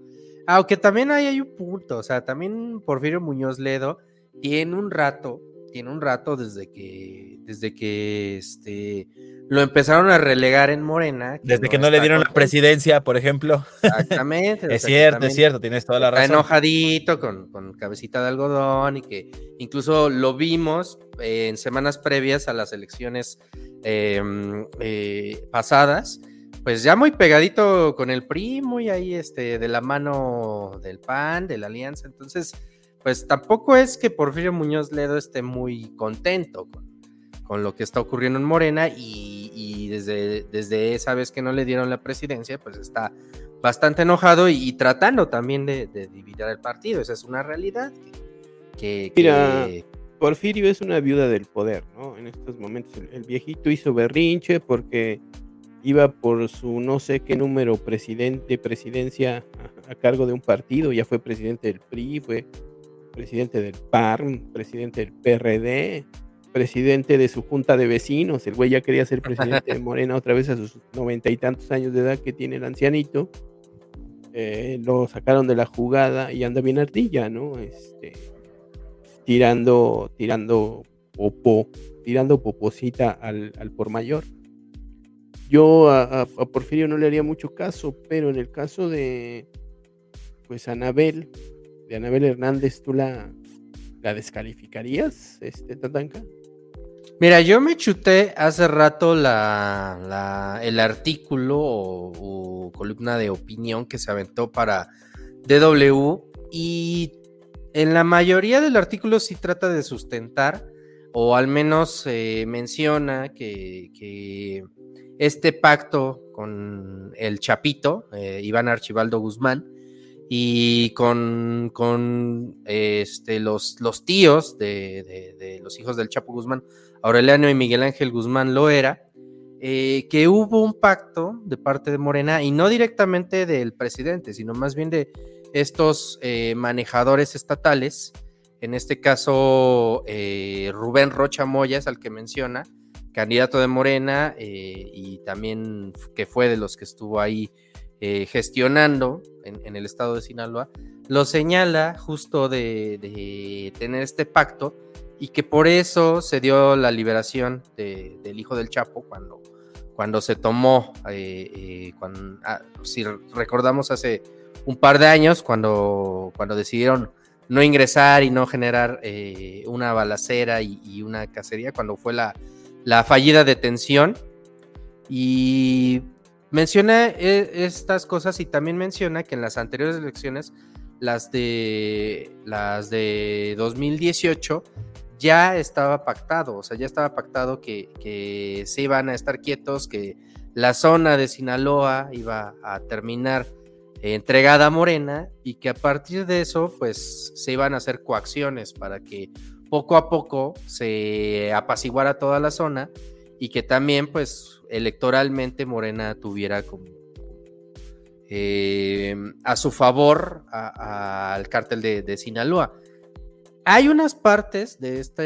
Aunque también ahí hay un punto, o sea, también Porfirio Muñoz Ledo tiene un rato, tiene un rato desde que, desde que este, lo empezaron a relegar en Morena. Desde que no le está dieron la presidencia, por ejemplo. Exactamente. <laughs> es cierto, es cierto, tienes toda la está razón. enojadito con, con cabecita de algodón y que incluso lo vimos eh, en semanas previas a las elecciones eh, mm, eh, pasadas, pues ya muy pegadito con el PRI, muy ahí este, de la mano del PAN, de la alianza. Entonces, pues tampoco es que Porfirio Muñoz Ledo esté muy contento con, con lo que está ocurriendo en Morena y, y desde, desde esa vez que no le dieron la presidencia, pues está bastante enojado y, y tratando también de, de dividir el partido. Esa es una realidad que, que- Mira, que- Porfirio es una viuda del poder, ¿no? En estos momentos el, el viejito hizo berrinche porque iba por su no sé qué número presidente, presidencia a, a cargo de un partido, ya fue presidente del PRI, fue presidente del PARM, presidente del PRD, presidente de su junta de vecinos, el güey ya quería ser presidente de <laughs> Morena otra vez a sus noventa y tantos años de edad que tiene el ancianito. Eh, lo sacaron de la jugada y anda bien ardilla, ¿no? Este, tirando, tirando popó, tirando poposita al, al por mayor. Yo a, a- a Porfirio no le haría mucho caso, pero en el caso de pues Anabel, de Anabel Hernández, ¿tú la, la descalificarías, este Tatanka? Mira, yo me chuté hace rato el artículo o, columna de opinión que se aventó para DW y en la mayoría del artículo sí trata de sustentar o al menos eh, menciona que, que este pacto con el Chapito, eh, Iván Archibaldo Guzmán, y con, con, este, los, los tíos de, los hijos del Chapo Guzmán, Aureliano y Miguel Ángel Guzmán Loera, eh, que hubo un pacto de parte de Morena y no directamente del presidente, sino más bien de estos eh, manejadores estatales, en este caso eh, Rubén Rocha Moya es al que menciona, candidato de Morena eh, y también que fue de los que estuvo ahí eh, gestionando en, el estado de Sinaloa, lo señala justo de, tener este pacto y que por eso se dio la liberación de- del hijo del Chapo cuando, cuando se tomó, eh, eh, ah, si recordamos hace un par de años, cuando, cuando decidieron no ingresar y no generar una balacera y, y una cacería, cuando fue la, la fallida detención. Y menciona eh, estas cosas y también menciona que en las anteriores elecciones, las de, las de 2018, ya estaba pactado, o sea, ya estaba pactado que, que se iban a estar quietos, que la zona de Sinaloa iba a terminar entregada a Morena y que a partir de eso, pues se iban a hacer coacciones para que poco a poco se apaciguara toda la zona y que también, pues, electoralmente Morena tuviera como eh, a su favor al cártel de, de Sinaloa. Hay unas partes de este,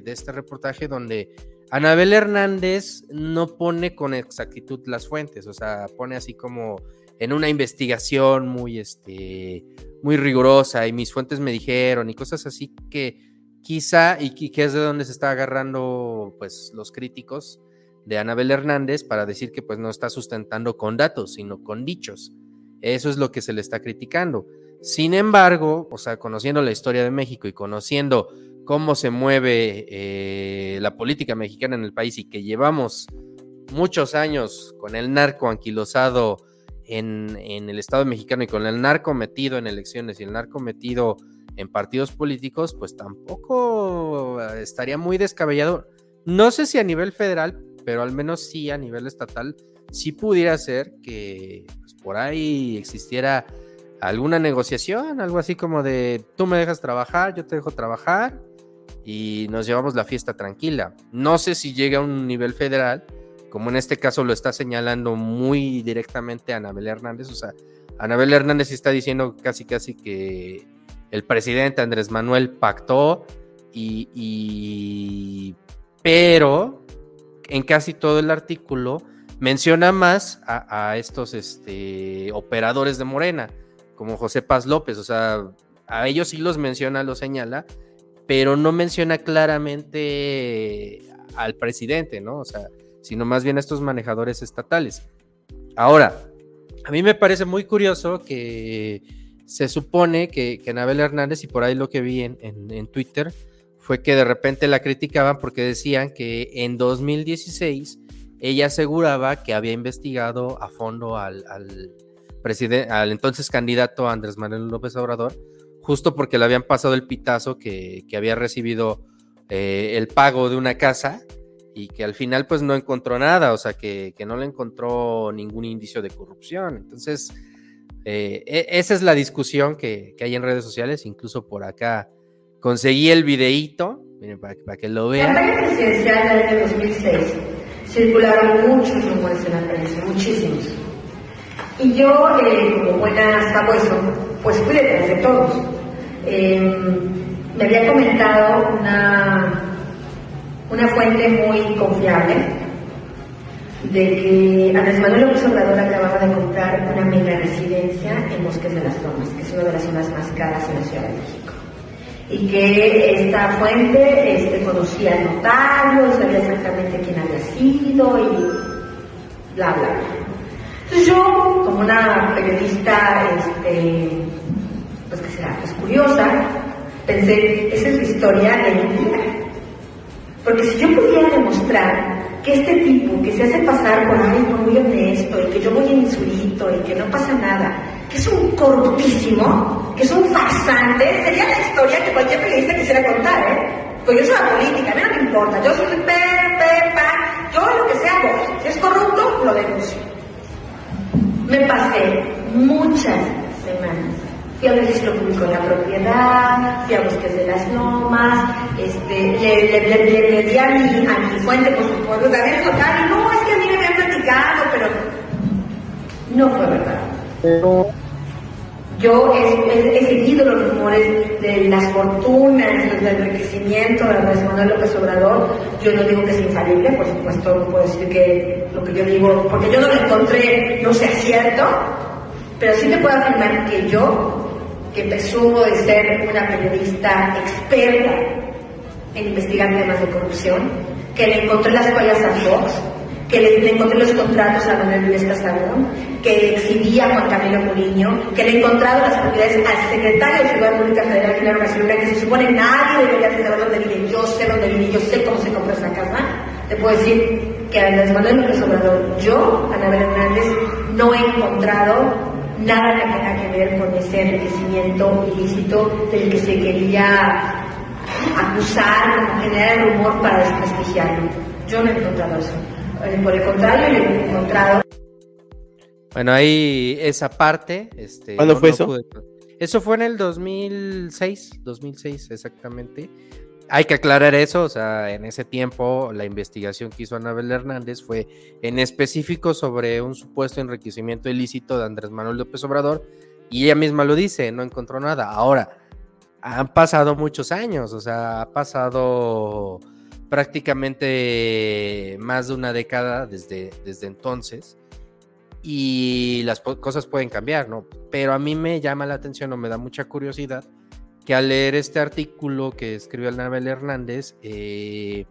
de este reportaje donde Anabel Hernández no pone con exactitud las fuentes, o sea, pone así como en una investigación muy, este, muy rigurosa y mis fuentes me dijeron y cosas así que quizá y que es de donde se está agarrando pues los críticos de Anabel Hernández para decir que pues no está sustentando con datos, sino con dichos. Eso es lo que se le está criticando. Sin embargo, o sea, conociendo la historia de México y conociendo cómo se mueve eh, la política mexicana en el país y que llevamos muchos años con el narco anquilosado en, en el Estado mexicano y con el narco metido en elecciones y el narco metido en partidos políticos, pues tampoco eh, estaría muy descabellado. No sé si a nivel federal, pero al menos sí a nivel estatal, sí pudiera ser que pues, por ahí existiera alguna negociación, algo así como de tú me dejas trabajar, yo te dejo trabajar y nos llevamos la fiesta tranquila. No sé si llega a un nivel federal, como en este caso lo está señalando muy directamente Anabel Hernández, o sea, Anabel Hernández está diciendo casi casi que el presidente Andrés Manuel pactó y, pero en casi todo el artículo menciona más a, a estos este, operadores de Morena, como José Paz López, o sea, a ellos sí los menciona, los señala, pero no menciona claramente al presidente, ¿no? O sea, sino más bien a estos manejadores estatales. Ahora, a mí me parece muy curioso que se supone que, que Anabel Hernández, y por ahí lo que vi en, en- Twitter, fue que de repente la criticaban porque decían que en 2016 ella aseguraba que había investigado a fondo al, al, al entonces candidato Andrés Manuel López Obrador, justo porque le habían pasado el pitazo que, que había recibido eh, el pago de una casa y que al final pues no encontró nada, o sea, que, que no le encontró ningún indicio de corrupción. Entonces, eh, e- esa es la discusión que, que hay en redes sociales, incluso por acá conseguí el videíto, miren, para, para que lo La vean. campaña presidencial del año 2006 circularon muchos rumores en la prensa, muchísimos. Y yo, eh, como buena sabueso, pues fui detrás de todos. Eh, me había comentado una, una fuente muy confiable de que Andrés Manuel López Obrador acababa de comprar una mega residencia en Bosques de las Lomas, que es una de las zonas más caras en la Ciudad de México y que esta fuente este, conocía al notario, sabía exactamente quién había sido y bla, bla, bla. Entonces yo, como una periodista, este, pues que será, pues curiosa, pensé, esa es la historia de mi vida. Porque si yo pudiera demostrar que este tipo que se hace pasar por algo muy honesto y que yo voy en insulito y que no pasa nada, que es un corruptísimo, que es un farsante, sería la historia que cualquier periodista quisiera contar, ¿eh? Pues yo soy la política, a mí no me importa, yo soy pe, pe, pa, yo lo que sea voy. Si es corrupto, lo denuncio. Me pasé muchas semanas. Fui al registro público de la propiedad, fui a Bosques de las Lomas, este, le, le, le, le- le di a mi, a mi fuente, por supuesto, Gabriel Sotari, no, es que a mí me habían platicado, pero no fue verdad. Yo he, he- he seguido los rumores de las fortunas, del enriquecimiento de Andrés Manuel López Obrador. Yo no digo que es infalible, por supuesto, no puedo decir que lo que yo digo, porque yo no lo encontré, no sea cierto, pero sí te puedo afirmar que yo, que presumo de ser una periodista experta en investigar temas de corrupción, que le encontré las joyas a Fox, que le, encontré los contratos a Manuel Luis Casabón, que exhibía a Juan Camilo Muriño, que le he encontrado las propiedades al secretario de Seguridad Pública Federal, Genaro que se supone nadie debería de saber dónde vive. Yo sé dónde vive, yo sé cómo se compró esa casa. Te puedo decir que Andrés Manuel López Obrador, yo, Anabel Hernández, no he encontrado nada que tenga que ver con ese enriquecimiento ilícito del que se quería acusar, generar el rumor para desprestigiarlo. Yo no he encontrado eso. Eh, Por el contrario, yo he encontrado Bueno, ahí esa parte. Este, ¿Cuándo fue eso? pude- Eso fue en el 2006, 2006 exactamente. Hay que aclarar eso, o sea, en ese tiempo la investigación que hizo Anabel Hernández fue en específico sobre un supuesto enriquecimiento ilícito de Andrés Manuel López Obrador y ella misma lo dice, no encontró nada. Ahora, han pasado muchos años, o sea, ha pasado prácticamente más de una década desde, desde entonces y las cosas pueden cambiar, ¿no? Pero a mí me llama la atención o me da mucha curiosidad que al leer este artículo que escribió Anabel Hernández, eh,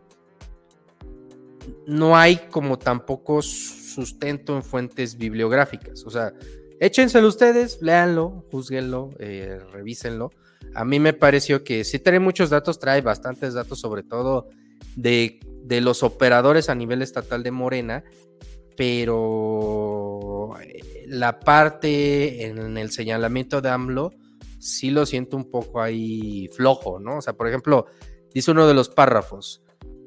no hay como tampoco sustento en fuentes bibliográficas. O sea, échenselo ustedes, léanlo, juzguenlo, eh, revísenlo. A mí me pareció que sí trae muchos datos, trae bastantes datos, sobre todo de, de los operadores a nivel estatal de Morena, pero eh, la parte en el señalamiento de AMLO sí lo siento un poco ahí flojo, ¿no? O sea, por ejemplo, dice uno de los párrafos.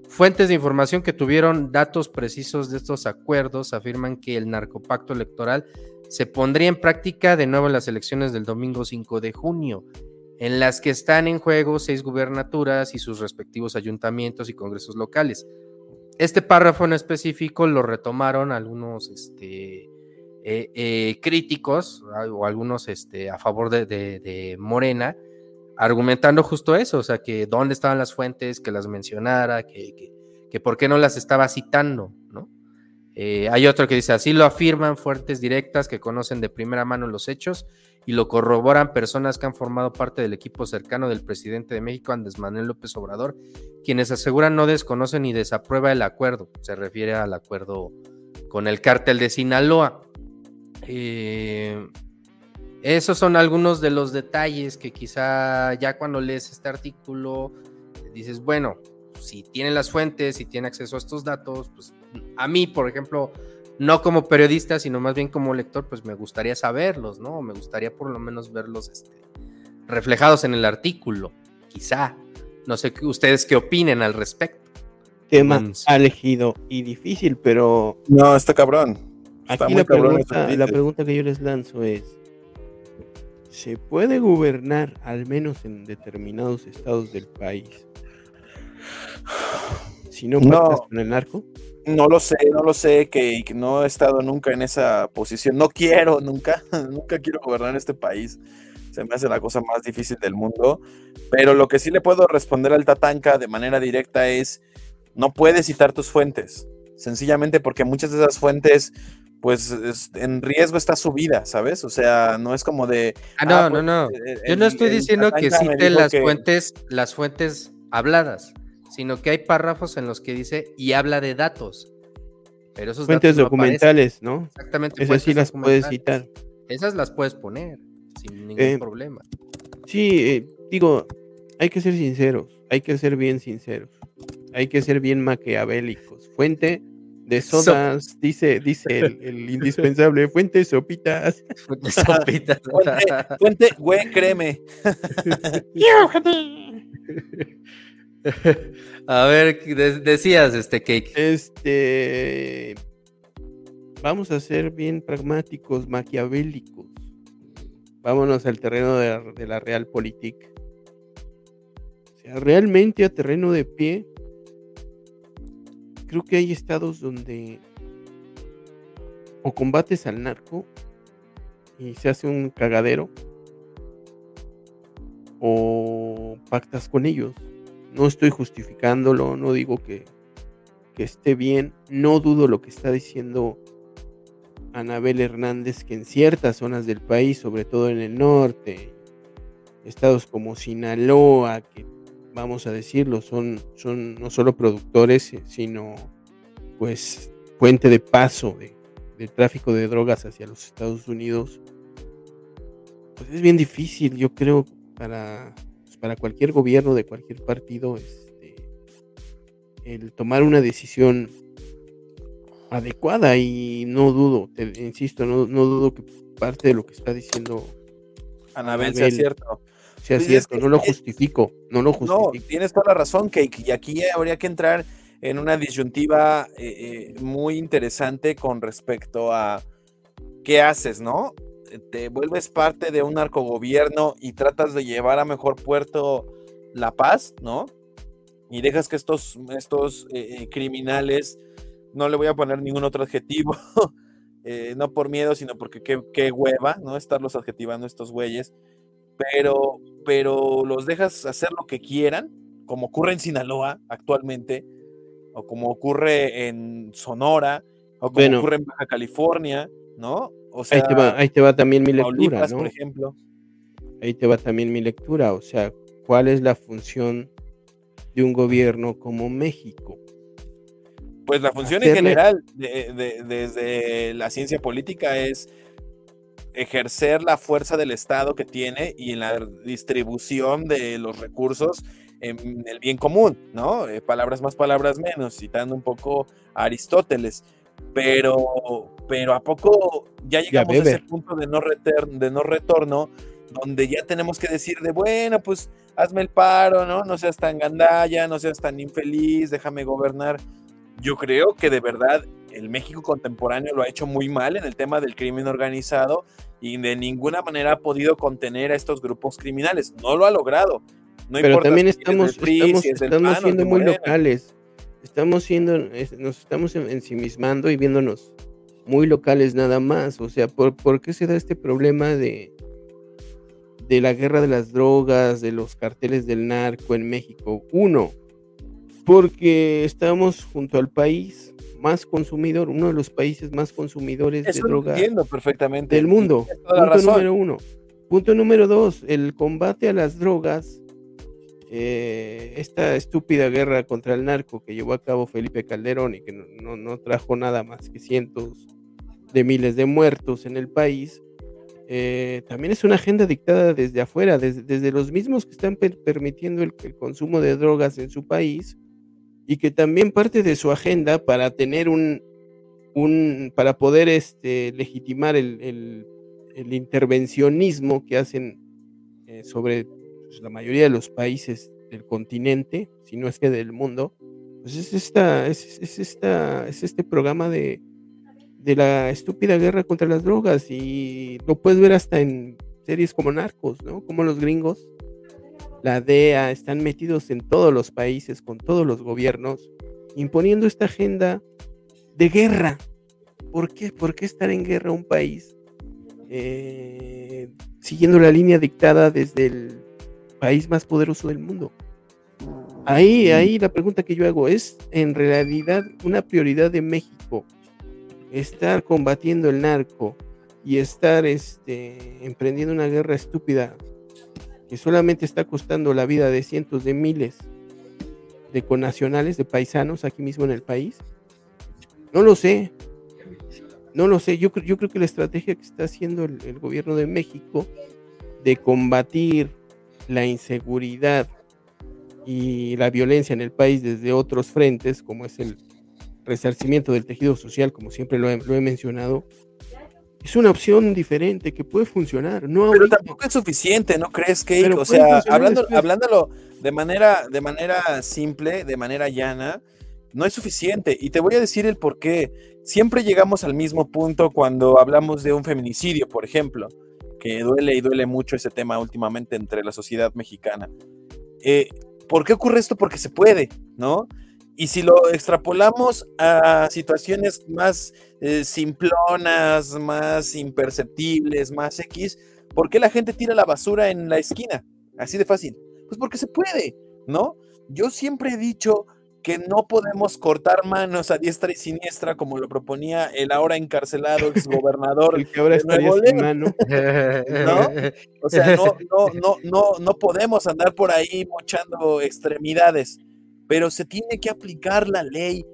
Fuentes de información que tuvieron datos precisos de estos acuerdos afirman que el narcopacto electoral se pondría en práctica de nuevo en las elecciones del domingo 5 de junio, en las que están en juego seis gubernaturas y sus respectivos ayuntamientos y congresos locales. Este párrafo en específico lo retomaron algunos este, eh, eh, críticos a- o algunos este, a favor de, Morena, argumentando justo eso, o sea, que dónde estaban las fuentes, que las mencionara, que, que, que por qué no las estaba citando, ¿no? Eh, hay otro que dice, así lo afirman fuentes directas que conocen de primera mano los hechos y lo corroboran personas que han formado parte del equipo cercano del presidente de México, Andrés Manuel López Obrador, quienes aseguran no desconocen ni desaprueba el acuerdo. Se refiere al acuerdo con el cártel de Sinaloa. Eh, esos son algunos de los detalles que quizá ya cuando lees este artículo dices, bueno, si tiene las fuentes, si tiene acceso a estos datos, pues a mí, por ejemplo, no como periodista, sino más bien como lector, pues me gustaría saberlos, ¿no? Me gustaría por lo menos verlos este, reflejados en el artículo, quizá. No sé qué- ustedes qué opinen al respecto. Tema elegido y difícil, pero No, está cabrón. Está aquí la pregunta, la pregunta que yo les lanzo es, ¿se puede gobernar al menos en determinados estados del país si no No. con el narco? No lo sé, no lo sé, que, que no he estado nunca en esa posición. No quiero, nunca, <laughs> nunca quiero gobernar este país. Se me hace la cosa más difícil del mundo. Pero lo que sí le puedo responder al Tatanka de manera directa es, no puedes citar tus fuentes. Sencillamente porque muchas de esas fuentes, pues es- en riesgo está su vida, ¿sabes? O sea, no es como de... Ah, no, ah, no, pues, no. eh, Yo no estoy el diciendo que cite las que- fuentes, las fuentes habladas, sino que hay párrafos en los que dice y habla de datos. Pero esos Fuentes datos no documentales, ¿no? Exactamente. Esas sí las puedes citar. Esas las puedes poner sin ningún Eh, problema. Sí, eh, digo, hay que ser sinceros, hay que ser bien sinceros, hay que ser bien maquiavélicos. Fuente de So- sodas, dice, dice el, el <laughs> indispensable, fuente de sopitas. Fuentes sopitas. <laughs> Fuente, fuente, güey, créeme. <laughs> A ver, de- decías, este cake. Este, vamos a ser bien pragmáticos, maquiavélicos. Vámonos al terreno de la, de la realpolitik. O sea, realmente a terreno de pie, creo que hay estados donde o combates al narco y se hace un cagadero, o pactas con ellos. No estoy justificándolo, no digo que, que esté bien, no dudo lo que está diciendo Anabel Hernández, que en ciertas zonas del país, sobre todo en el norte, estados como Sinaloa, que vamos a decirlo, son, son no solo productores, sino pues puente de paso de, tráfico de drogas hacia los Estados Unidos, pues es bien difícil, yo creo, para, pues, para cualquier gobierno de cualquier partido, este, el tomar una decisión adecuada y no dudo, te, insisto, no, no dudo que parte de lo que está diciendo Anabel sea cierto. Sea Pues es que- no lo justifico, no lo No, justifico. tienes toda la razón, Cake. Y aquí habría que entrar en una disyuntiva eh, eh, muy interesante con respecto a qué haces, ¿no? Te vuelves parte de un narcogobierno y tratas de llevar a mejor puerto la paz, ¿no? Y dejas que estos, estos eh, criminales, no le voy a poner ningún otro adjetivo, <laughs> no por miedo, sino porque qué, qué hueva, ¿no? Estarlos adjetivando estos güeyes, pero, pero los dejas hacer lo que quieran, como ocurre en Sinaloa actualmente, o como ocurre en Sonora, o como Bueno. ocurre en Baja California, ¿no? O ahí, te va, ahí te va también mi lectura, ¿no? por ejemplo. Ahí te va también mi lectura, o sea, ¿cuál es la función de un gobierno como México? Pues la función en general de- de- desde la ciencia política es ejercer la fuerza del Estado que tiene y en la distribución de los recursos en el bien común, ¿no? Eh, palabras más, palabras menos, citando un poco a Aristóteles. Pero, pero ¿a poco ya llegamos a ese punto de no, de no retorno donde ya tenemos que decir de, bueno, pues hazme el paro, ¿no? No seas tan gandalla, no seas tan infeliz, déjame gobernar. Yo creo que de verdad el México contemporáneo lo ha hecho muy mal en el tema del crimen organizado y de ninguna manera ha podido contener a estos grupos criminales. No lo ha logrado. No Pero también si es del estamos, PRI, estamos, si es del estamos PAN siendo muy locales. Estamos siendo, nos estamos en- ensimismando y viéndonos muy locales nada más. O sea, ¿por, por qué se da este problema de, de la guerra de las drogas, de los carteles del narco en México? Uno, porque estamos junto al país más consumidor, uno de los países más consumidores Eso de droga entiendo perfectamente. del mundo. Punto razón. número uno. Punto número dos, el combate a las drogas. eh, esta estúpida guerra contra el narco que llevó a cabo Felipe Calderón y que no, no- no trajo nada más que cientos de miles de muertos en el país, eh, también es una agenda dictada desde afuera, desde, desde los mismos que están per- permitiendo el, el consumo de drogas en su país y que también parte de su agenda para tener un, un para poder este, legitimar el, el- intervencionismo que hacen eh, sobre pues, la mayoría de los países del continente, si no es que del mundo, pues es esta, es, es esta, es este programa de, de la estúpida guerra contra las drogas y lo puedes ver hasta en series como Narcos, ¿no? Como los gringos, la DEA están metidos en todos los países con todos los gobiernos imponiendo esta agenda de guerra. ¿Por qué? ¿Por qué estar en guerra un país eh, siguiendo la línea dictada desde el país más poderoso del mundo? Ahí, ahí la pregunta que yo hago es en realidad una prioridad de México estar combatiendo el narco y estar este, emprendiendo una guerra estúpida que solamente está costando la vida de cientos de miles de conacionales, de paisanos aquí mismo en el país? No lo sé. No lo sé. Yo, yo creo que la estrategia que está haciendo el, gobierno de México de combatir la inseguridad y la violencia en el país desde otros frentes, como es el resarcimiento del tejido social, como siempre lo he mencionado, es una opción diferente que puede funcionar. No Pero ahorita. tampoco es suficiente, ¿no crees? Pero O sea, funcionar hablando, después. hablándolo de manera, de manera simple, de manera llana, no es suficiente. Y te voy a decir el por qué. Siempre llegamos al mismo punto cuando hablamos de un feminicidio, por ejemplo, que duele y duele mucho ese tema últimamente entre la sociedad mexicana. Eh, ¿Por qué ocurre esto? Porque se puede, ¿no? Y si lo extrapolamos a situaciones más eh, simplonas, más imperceptibles, más X, ¿por qué la gente tira la basura en la esquina? Así de fácil. Pues porque se puede, ¿no? Yo siempre he dicho que no podemos cortar manos a diestra y siniestra como lo proponía el ahora encarcelado exgobernador <laughs> El que ahora estaría sin mano. <laughs> ¿no? O sea, no, no, no, no, no podemos andar por ahí mochando extremidades, pero se tiene que aplicar la ley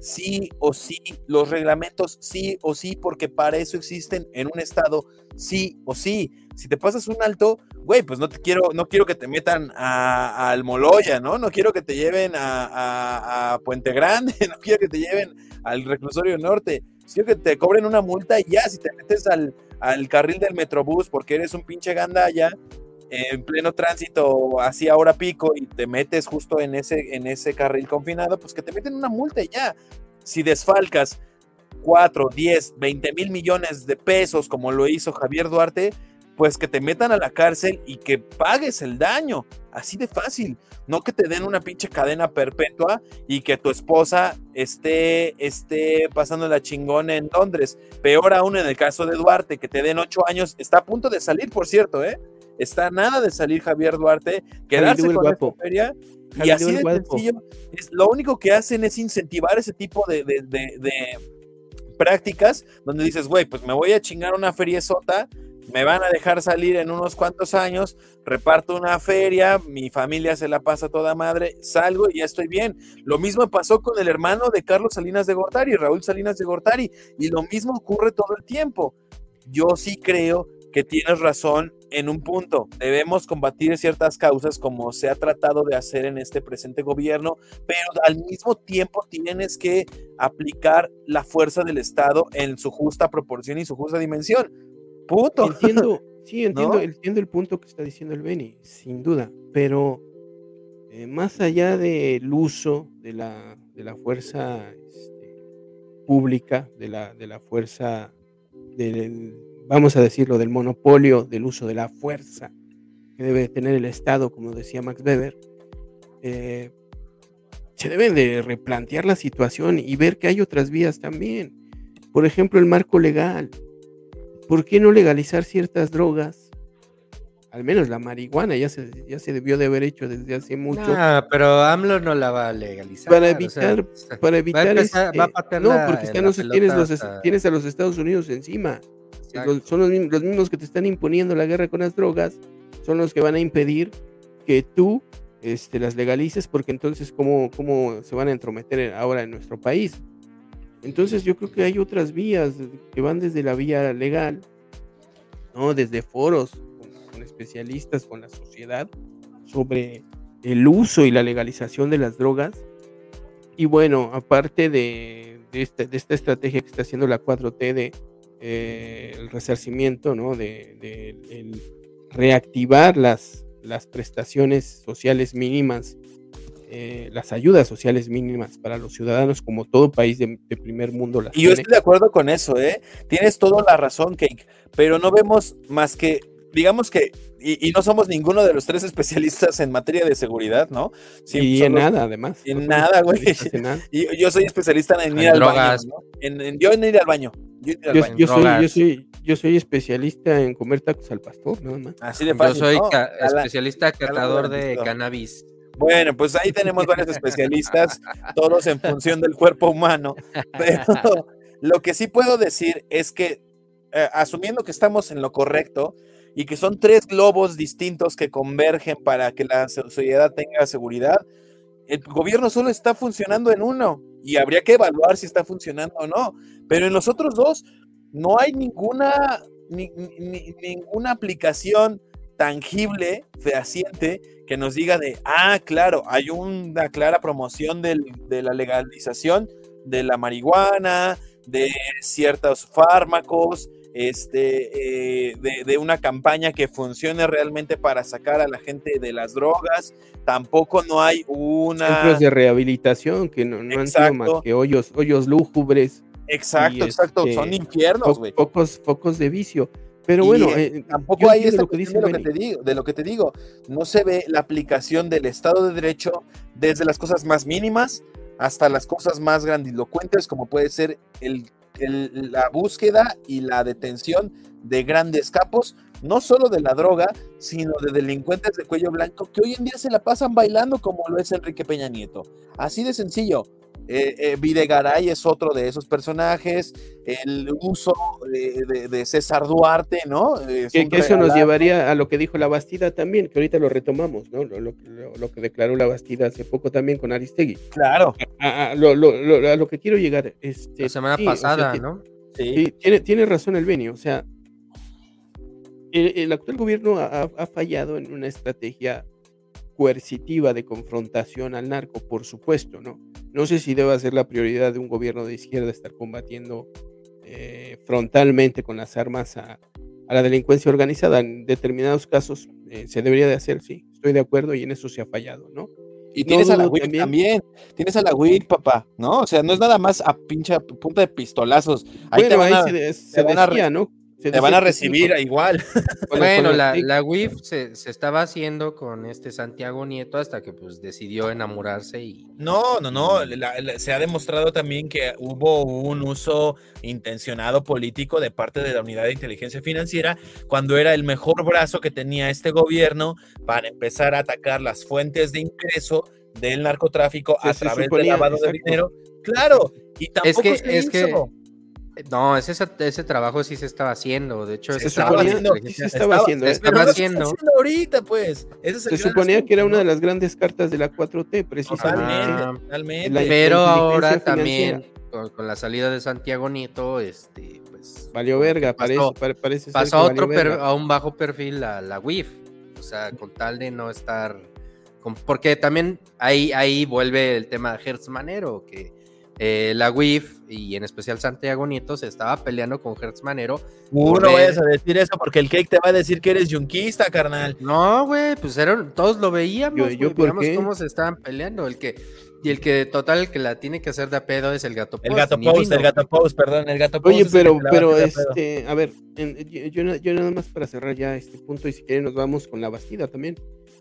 sí o sí, los reglamentos sí o sí, porque para eso existen en un estado sí o sí. Si te pasas un alto, güey, pues no te quiero, no quiero que te metan a, a Almoloya, ¿no? No quiero que te lleven a Puente Grande, <laughs> no quiero que te lleven al reclusorio norte. Quiero que te cobren una multa y ya, si te metes al, al carril del Metrobús porque eres un pinche gandalla en pleno tránsito así ahora pico y te metes justo en ese, en ese carril confinado, pues que te meten una multa y ya. Si desfalcas 4, 10, 20 mil millones de pesos como lo hizo Javier Duarte, pues que te metan a la cárcel y que pagues el daño. Así de fácil. No que te den una pinche cadena perpetua y que tu esposa esté, esté pasando la chingona en Londres. Peor aún en el caso de Duarte, que te den ocho años. Está a punto de salir, por cierto, ¿eh? Está nada de salir Javier Duarte, quedarse Javi, el con esta feria. Y así de sencillo, es, lo único que hacen es incentivar ese tipo de, de- de- de prácticas donde dices, güey, pues me voy a chingar una feria sota, me van a dejar salir en unos cuantos años, reparto una feria, mi familia se la pasa toda madre, salgo y ya estoy bien. Lo mismo pasó con el hermano de Carlos Salinas de Gortari, Raúl Salinas de Gortari, y lo mismo ocurre todo el tiempo. Yo sí creo que tienes razón en un punto. Debemos combatir ciertas causas como se ha tratado de hacer en este presente gobierno, pero al mismo tiempo tienes que aplicar la fuerza del Estado en su justa proporción y su justa dimensión. Punto. Entiendo, <laughs> sí, entiendo, ¿No? entiendo el punto que está diciendo el Beni, sin duda, pero eh, más allá del uso de la, de la fuerza este, pública, de la, de la fuerza, del, vamos a decirlo, del monopolio del uso de la fuerza que debe tener el Estado, como decía Max Weber, eh, se debe de replantear la situación y ver que hay otras vías también. Por ejemplo, el marco legal. ¿Por qué no legalizar ciertas drogas? Al menos la marihuana ya se, ya se debió de haber hecho desde hace mucho. Ah, pero AMLO no la va a legalizar. para o sea, evitar, <laughs> para va a evitar empezar- este- va a patear no, la- porque la están los- tienes, pelota los, tienes a los Estados Unidos encima. Los- son los, mismos- los mismos que te están imponiendo la guerra con las drogas, son los que van a impedir que tú este, las legalices, porque entonces cómo, cómo se van a entrometer ahora en nuestro país. Entonces yo creo que hay otras vías que van desde la vía legal, ¿no? desde foros con, con especialistas, con la sociedad, sobre el uso y la legalización de las drogas. Y bueno, aparte de, de esta, de esta estrategia que está haciendo la 4T de eh, el resarcimiento, ¿no? De, de el reactivar las, las prestaciones sociales mínimas, eh, las ayudas sociales mínimas para los ciudadanos, como todo país de, de primer mundo las Y yo tiene. estoy de acuerdo con eso, ¿eh? Tienes toda la razón, Cake, pero no vemos más que, digamos que, y, y no somos ninguno de los tres especialistas en materia de seguridad, ¿no? Sí, y en los- nada, además. En no nada, güey. <laughs> Y yo soy especialista en ir En al drogas. baño, ¿no? En, en- yo en ir al baño. Yo soy, yo, drogas. soy, yo soy especialista en comer tacos al pastor, nada más. Así de Yo soy ¿no? ca- A la- especialista catador de cannabis. Bueno, pues ahí tenemos varios especialistas, <laughs> todos en función del cuerpo humano. Pero lo que sí puedo decir es que, eh, asumiendo que estamos en lo correcto y que son tres globos distintos que convergen para que la sociedad tenga seguridad, el gobierno solo está funcionando en uno y habría que evaluar si está funcionando o no. Pero en los otros dos no hay ninguna, ni- ni- ninguna aplicación tangible, fehaciente, que nos diga de, ah, claro, hay una clara promoción de la legalización de la marihuana, de ciertos fármacos, este, eh, de, de una campaña que funcione realmente para sacar a la gente de las drogas. Tampoco no hay una... Centros de rehabilitación que no, no han sido más que hoyos, hoyos lúgubres. Exacto, exacto, este, son infiernos, fo- güey. Focos, focos de vicio. Pero Y, bueno, eh, eh, tampoco hay esta lo que dice de lo que te digo, de lo que te digo. No se ve la aplicación del Estado de Derecho desde las cosas más mínimas hasta las cosas más grandilocuentes, como puede ser el, la búsqueda y la detención de grandes capos, no solo de la droga, sino de delincuentes de cuello blanco que hoy en día se la pasan bailando como lo es Enrique Peña Nieto. Así de sencillo. Eh, eh, Videgaray es otro de esos personajes, el uso de, de- de César Duarte, ¿no? Es Que, eso nos llevaría a lo que dijo la Bastida también, que ahorita lo retomamos, ¿no? Lo, lo- lo- lo que declaró la Bastida hace poco también con Aristegui. Claro. A, a- lo, lo- lo- a lo que quiero llegar, este, La semana sí, o sea, pasada, ¿no? Sí, tiene, tiene razón el Beni, o sea, el, el actual gobierno ha fallado en una estrategia coercitiva de confrontación al narco, por supuesto, ¿no? No sé si debe ser la prioridad de un gobierno de izquierda estar combatiendo eh, frontalmente con las armas a, a la delincuencia organizada. En determinados casos eh, se debería de hacer, sí, estoy de acuerdo y en eso se ha fallado, ¿no? Y No tienes a la WIC también. Tienes a la WIC, papá, ¿no? O sea, no es nada más a pinche punta de pistolazos. Ahí te Bueno, van ahí a, se, te van decía, ¿no? Te van a recibir igual. <laughs> Bueno, la, la WIF se, se estaba haciendo con este Santiago Nieto hasta que pues decidió enamorarse y No, no, no. la- la- se ha demostrado también que hubo un uso intencionado político de parte de la unidad de inteligencia financiera cuando era el mejor brazo que tenía este gobierno para empezar a atacar las fuentes de ingreso del narcotráfico a través suponía, del lavado de dinero. Claro, y tampoco es que, se es que. No, ese, ese trabajo sí se estaba haciendo. De hecho, Se ese estaba haciendo, sí se estaba haciendo, se ¿eh? estaba Pero no se está haciendo. haciendo ahorita, pues. Ese es el Se suponía que era asunto, una de ¿no? las grandes cartas de la 4T, precisamente. Totalmente, Ah, totalmente. la- Pero ahora financiera. también con, con la salida de Santiago Nieto, este, pues Valió verga, parece, pasó, pare- parece ser pasó valió otro per- a un bajo perfil la, la WIF. O sea, con tal de no estar con- porque también ahí, ahí vuelve el tema de Hertz Manero, que eh, la WIF y en especial Santiago Nieto se estaba peleando con Hertz Manero. Uh, no vayas a decir eso porque el cake te va a decir que eres yunquista, carnal. No, güey, pues eran, todos lo veíamos, Yo- yo, ¿por veíamos qué? cómo se estaban peleando. El que, y el que total, el que la tiene que hacer de a pedo es el gato El Post, gato ni post, vino. el gato post, perdón, el gato post. Oye, el pero, pero este, a ver, en- yo, yo na- yo nada más para cerrar ya este punto y si quieren nos vamos con la Bastida también.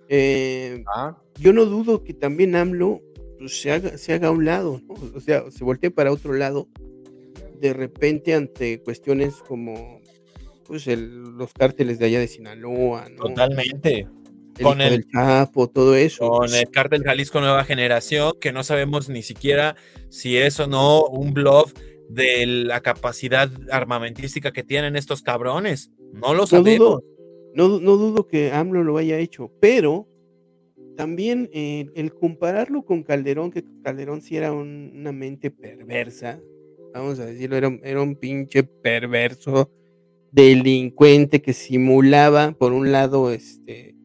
Eh, Ah, yo no dudo que también AMLO se, haga, se haga a un lado, ¿no? o sea, se voltee para otro lado de repente ante cuestiones como pues el- los cárteles de allá de Sinaloa, ¿no? Totalmente. El Con el, del Chapo, todo eso. con el cártel Jalisco Nueva Generación, que no sabemos ni siquiera si es o no un bluff de la capacidad armamentística que tienen estos cabrones. No lo no sabemos. dudo, no, no dudo que AMLO lo haya hecho, pero también eh, el compararlo con Calderón, que Calderón sí era un- una mente perversa, vamos a decirlo, era, un- era un pinche perverso, delincuente que simulaba, por un lado, este,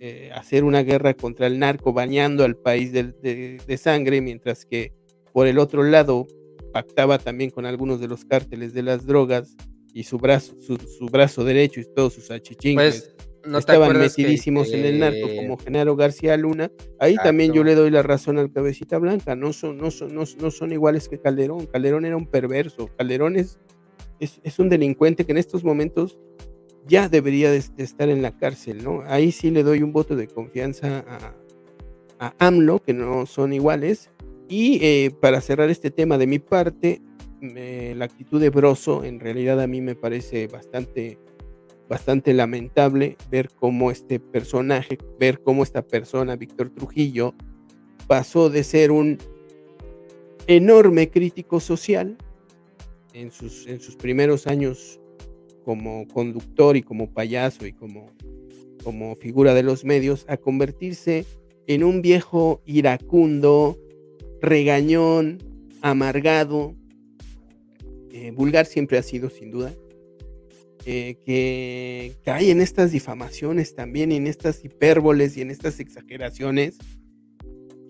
eh, hacer una guerra contra el narco, bañando al país de, sangre, mientras que por el otro lado pactaba también con algunos de los cárteles de las drogas y su brazo, derecho y todos sus achichincles pues, ¿no estaban que- metidísimos en el narco como Genaro García Luna. Ahí también yo le doy la razón al cabecita blanca, no son, no son, no, no son iguales que Calderón. Calderón era un perverso, Calderón es, es, es un delincuente que en estos momentos ya debería de, de estar en la cárcel, ¿no? Ahí sí le doy un voto de confianza a, a AMLO, que no son iguales. Y eh, para cerrar este tema de mi parte, la actitud de Broso en realidad a mí me parece bastante, bastante lamentable ver cómo este personaje, ver cómo esta persona, Víctor Trujillo, pasó de ser un enorme crítico social en sus, en sus primeros años como conductor y como payaso y como, como figura de los medios a convertirse en un viejo iracundo, regañón, amargado, eh, vulgar siempre ha sido sin duda, eh, que cae en estas difamaciones también, en estas hipérboles y en estas exageraciones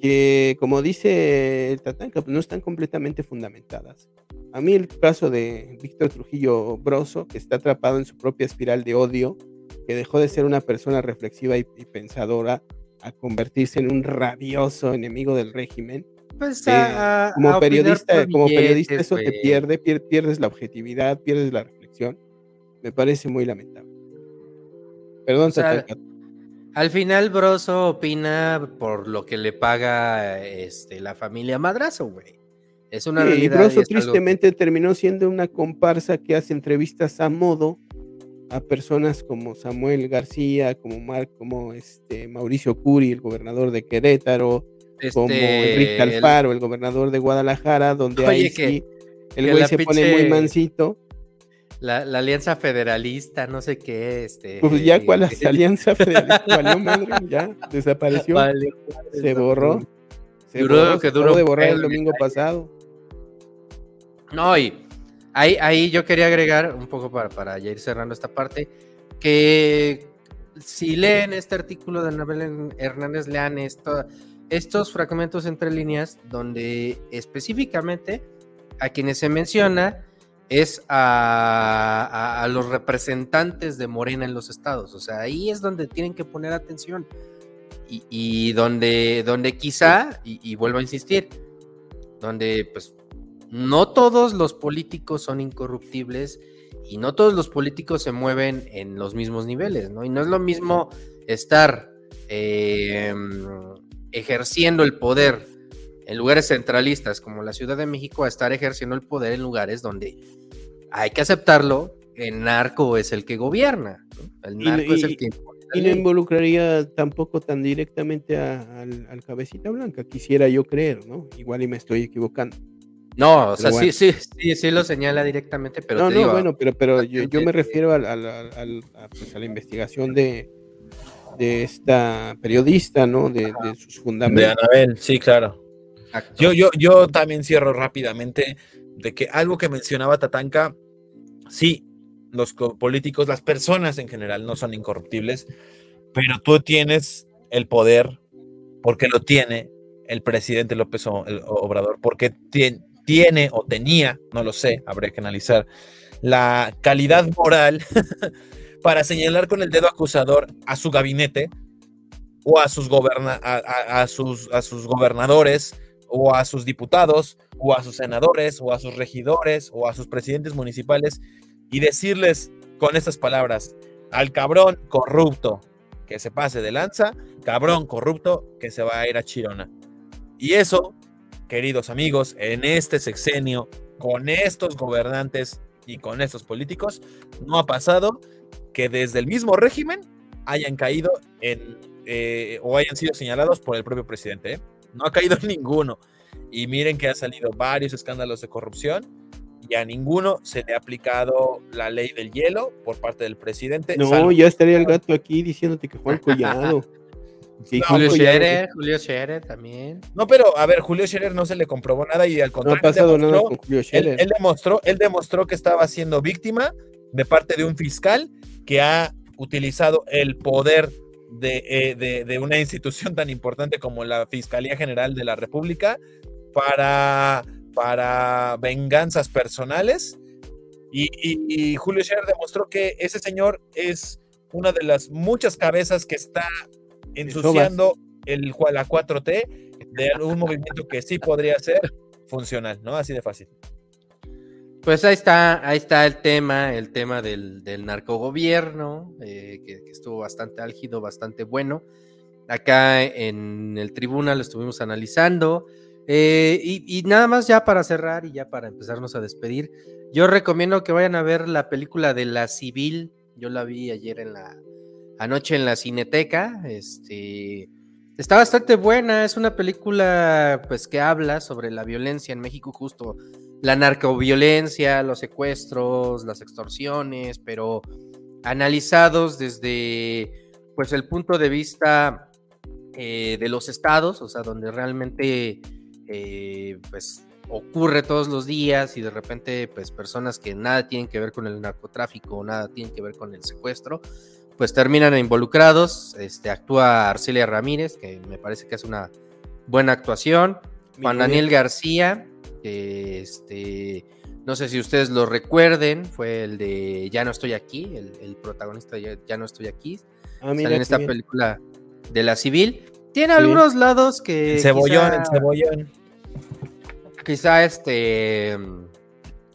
que, como dice el Tatanka, pues no están completamente fundamentadas. A mí el caso de Víctor Trujillo Broso, que está atrapado en su propia espiral de odio, que dejó de ser una persona reflexiva y, y pensadora a convertirse en un rabioso enemigo del régimen. Pues, Eh, a- a como periodista, como periodista eso te pierde, pier- pierdes la objetividad, pierdes la reflexión. Me parece muy lamentable. Perdón, O sea. Al final, Broso opina por lo que le paga este, la familia Madrazo, güey. Es una Sí, y realidad. Broso y algo que- tristemente terminó siendo una comparsa que hace entrevistas a modo a personas como Samuel García, como Mar, como este Mauricio Curi, el gobernador de Querétaro, como Este, Enrique Alfaro, el gobernador de Guadalajara, donde Oye, ahí que- sí el güey se pone muy mansito. La, la alianza federalista, no sé qué, este. Pues ya cuál eh, alianza federalista valió madre, ya desapareció, Valió se borró. Se Duró borró, que se duró de borrar el domingo pasado. No, y ahí, ahí yo quería agregar un poco para, para ya ir cerrando esta parte, que si leen este artículo de Anabel Hernández, lean esto, estos fragmentos entre líneas donde específicamente a quienes se menciona es a, a- los representantes de Morena en los estados. O sea, ahí es donde tienen que poner atención. Y, y donde, donde quizá, y, vuelvo a insistir, donde pues no todos los políticos son incorruptibles y no todos los políticos se mueven en los mismos niveles, ¿no? Y no es lo mismo estar eh, ejerciendo el poder en lugares centralistas como la Ciudad de México a estar ejerciendo el poder en lugares donde hay que aceptarlo, el narco es el que gobierna, ¿no? el Y- narco es y- el que Y no involucraría tampoco tan directamente a- al, al cabecita blanca, quisiera yo creer, ¿no? Igual y me estoy equivocando. No, o sea, bueno. sí, sí, sí, sí lo señala directamente, pero no, te no, digo, bueno, pero, pero yo, yo me refiero al- al- al- al- a, pues, a la investigación de, de esta periodista, ¿no? De, de sus De fundamentos. Anabel, sí, claro. Yo, yo, yo también cierro rápidamente de que algo que mencionaba Tatanka, sí, los co- políticos, las personas en general no son incorruptibles, pero tú tienes el poder porque lo tiene el presidente López Obrador, porque tien- tiene o tenía, no lo sé, habría que analizar, la calidad moral <laughs> para señalar con el dedo acusador a su gabinete o a sus, goberna- a sus, a sus gobernadores o a sus diputados o a sus senadores o a sus regidores o a sus presidentes municipales y decirles con estas palabras al cabrón corrupto que se pase de lanza, cabrón corrupto que se va a ir a Chirona. Y eso, queridos amigos, en este sexenio, con estos gobernantes y con estos políticos, no ha pasado que desde el mismo régimen hayan caído eh, o hayan sido señalados por el propio presidente. ¿eh? No ha caído <laughs> ninguno. Y miren que ha salido varios escándalos de corrupción y a ninguno se le ha aplicado la ley del hielo por parte del presidente. No, salvo- ya estaría el gato aquí diciéndote que Juan Collado. <laughs> Que No, Julio Collado- Scherer, Julio Scherer también. No, pero a ver, Julio Scherer no se le comprobó nada y al No contrario. ha pasado él nada demostró- con Julio él, Scherer. él demostró, él demostró que estaba siendo víctima de parte de un fiscal que ha utilizado el poder de, eh, de- de una institución tan importante como la Fiscalía General de la República para, para venganzas personales. Y, y- y Julio Scherer demostró que ese señor es una de las muchas cabezas que está ensuciando el, la 4T de un movimiento que sí podría ser funcional, ¿no? Así de fácil. Pues ahí está, ahí está el tema, el tema del, del narcogobierno, eh, que, estuvo bastante álgido, bastante bueno. Acá en el tribuna lo estuvimos analizando. eh, y, y nada más ya para cerrar y ya para empezarnos a despedir, yo recomiendo que vayan a ver la película de La Civil. Yo la vi ayer en la anoche en la Cineteca. Este está bastante buena. Es una película pues que habla sobre la violencia en México justo la narcoviolencia, los secuestros, las extorsiones, pero analizados desde pues el punto de vista eh, de los estados, o sea, donde realmente eh, pues ocurre todos los días y de repente pues personas que nada tienen que ver con el narcotráfico, nada tienen que ver con el secuestro, pues terminan involucrados. Este actúa Arcelia Ramírez, que me parece que es una buena actuación. Juan Daniel García, este, no sé si ustedes lo recuerden, fue el de Ya no estoy aquí, el, el protagonista de ya, no estoy aquí. Ah, mira Sale en esta bien. película de la civil. Tiene Sí. algunos lados que El cebollón, quizá- el cebollón. quizá este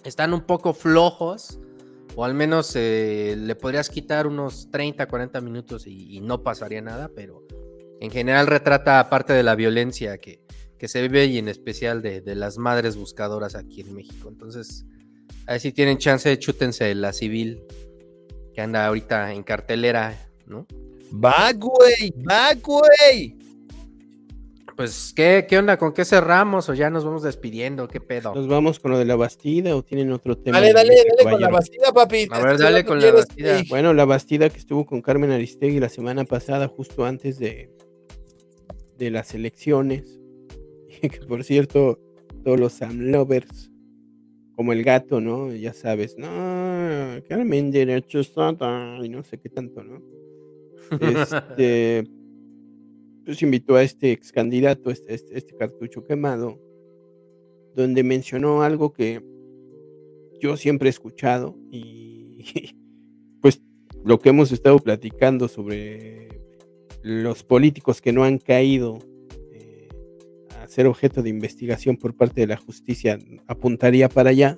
están un poco flojos o al menos eh, le podrías quitar unos 30, 40 minutos y, y no pasaría nada, pero en general retrata parte de la violencia que, que se vive y en especial de, de las madres buscadoras aquí en México. Entonces, a ver si tienen chance, chútense la civil. que anda ahorita en cartelera, ¿no? Va, güey, va, güey. Pues, ¿qué, ¿qué onda? ¿Con qué cerramos? ¿O ya nos vamos despidiendo? ¿Qué pedo? ¿Nos vamos con lo de la Bastida o tienen otro tema? Dale, dale, dale con la? Bastida, papi. A ver, dale con la Bastida. Bueno, la Bastida que estuvo con Carmen Aristegui la semana pasada, justo antes de, de las elecciones. <laughs> Que por cierto, todos los Sam Lovers, como el gato, ¿no? Ya sabes, no, Carmen Derechos y no sé qué tanto, ¿no? Este, <laughs> pues invitó a este ex candidato, este, este, este cartucho quemado, donde mencionó algo que yo siempre he escuchado y <laughs> pues lo que hemos estado platicando sobre los políticos que no han caído ser objeto de investigación por parte de la justicia apuntaría para allá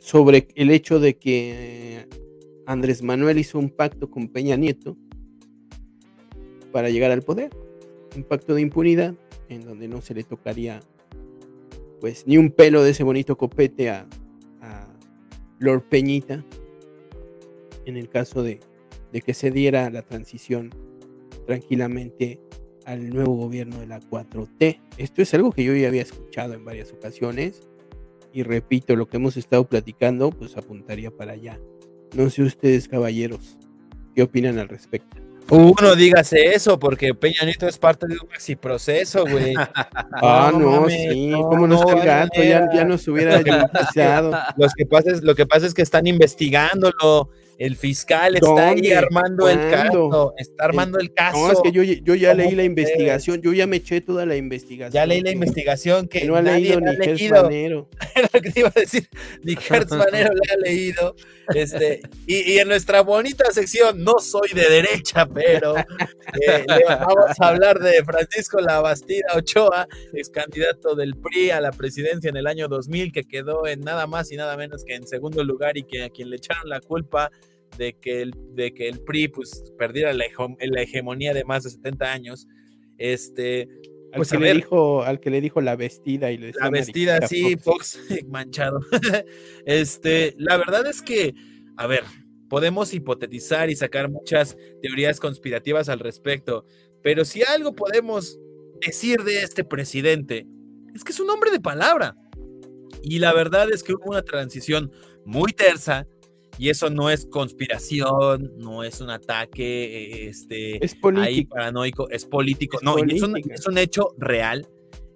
sobre el hecho de que Andrés Manuel hizo un pacto con Peña Nieto para llegar al poder, un pacto de impunidad en donde no se le tocaría pues ni un pelo de ese bonito copete a, Lord Peñita en el caso de que se diera la transición tranquilamente al nuevo gobierno de la 4T. Esto es algo que yo ya había escuchado en varias ocasiones y repito, lo que hemos estado platicando pues apuntaría para allá. No sé ustedes, caballeros, ¿qué opinan al respecto? Uno, dígase eso, porque Peña Nieto es parte de un proceso, güey. <laughs> Ah, no, mames, sí, no, cómo no, está el gato, ya, ya nos hubiera <laughs> ayudado. Los que pasa es, lo que pasa es que están investigándolo. El fiscal está ahí armando el caso. Está armando el caso. No, es que yo, yo ya leí ¿Cómo la investigación, yo ya me eché toda la investigación. Ya leí la investigación que, que no ha nadie leído la ni. <laughs> Era lo que te iba a decir. Ni Hertz Manero le ha leído. Este, y, y en nuestra bonita sección, no soy de derecha, pero eh, le vamos a hablar de Francisco Labastida Ochoa, ex candidato del PRI a la presidencia en el año 2000, que quedó en nada más y nada menos que en segundo lugar y que a quien le echaron la culpa de que el, de que el PRI pues, perdiera la, hegemonía de más de 70 años. Este, Al, pues que le dijo, al que le dijo la vestida y le la vestida Fox. Fox <laughs> manchado. <laughs> este, la verdad es que, a ver, podemos hipotetizar y sacar muchas teorías conspirativas al respecto, pero si algo podemos decir de este presidente es que es un hombre de palabra. Y la verdad es que hubo una transición muy tersa y eso no es conspiración, no es un ataque este, Es ahí paranoico, es político, Es no, y es un, política. es un hecho real,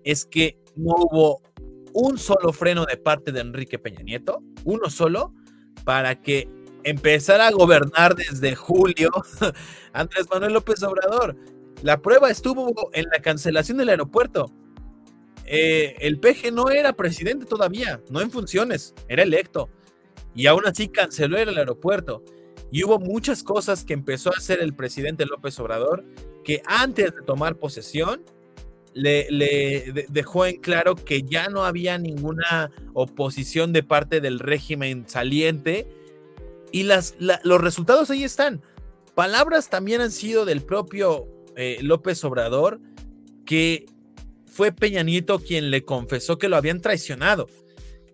es que no hubo un solo freno de parte de Enrique Peña Nieto, uno solo, para que empezara a gobernar desde julio <laughs> Andrés Manuel López Obrador. La prueba estuvo en la cancelación del aeropuerto. Eh, el PG no era presidente todavía, no en funciones, era electo. Y aún así canceló el aeropuerto. Y hubo muchas cosas que empezó a hacer el presidente López Obrador que antes de tomar posesión le, le de- dejó en claro que ya no había ninguna oposición de parte del régimen saliente y las, la- los resultados ahí están. Palabras también han sido del propio eh, López Obrador que fue Peña Nieto quien le confesó que lo habían traicionado.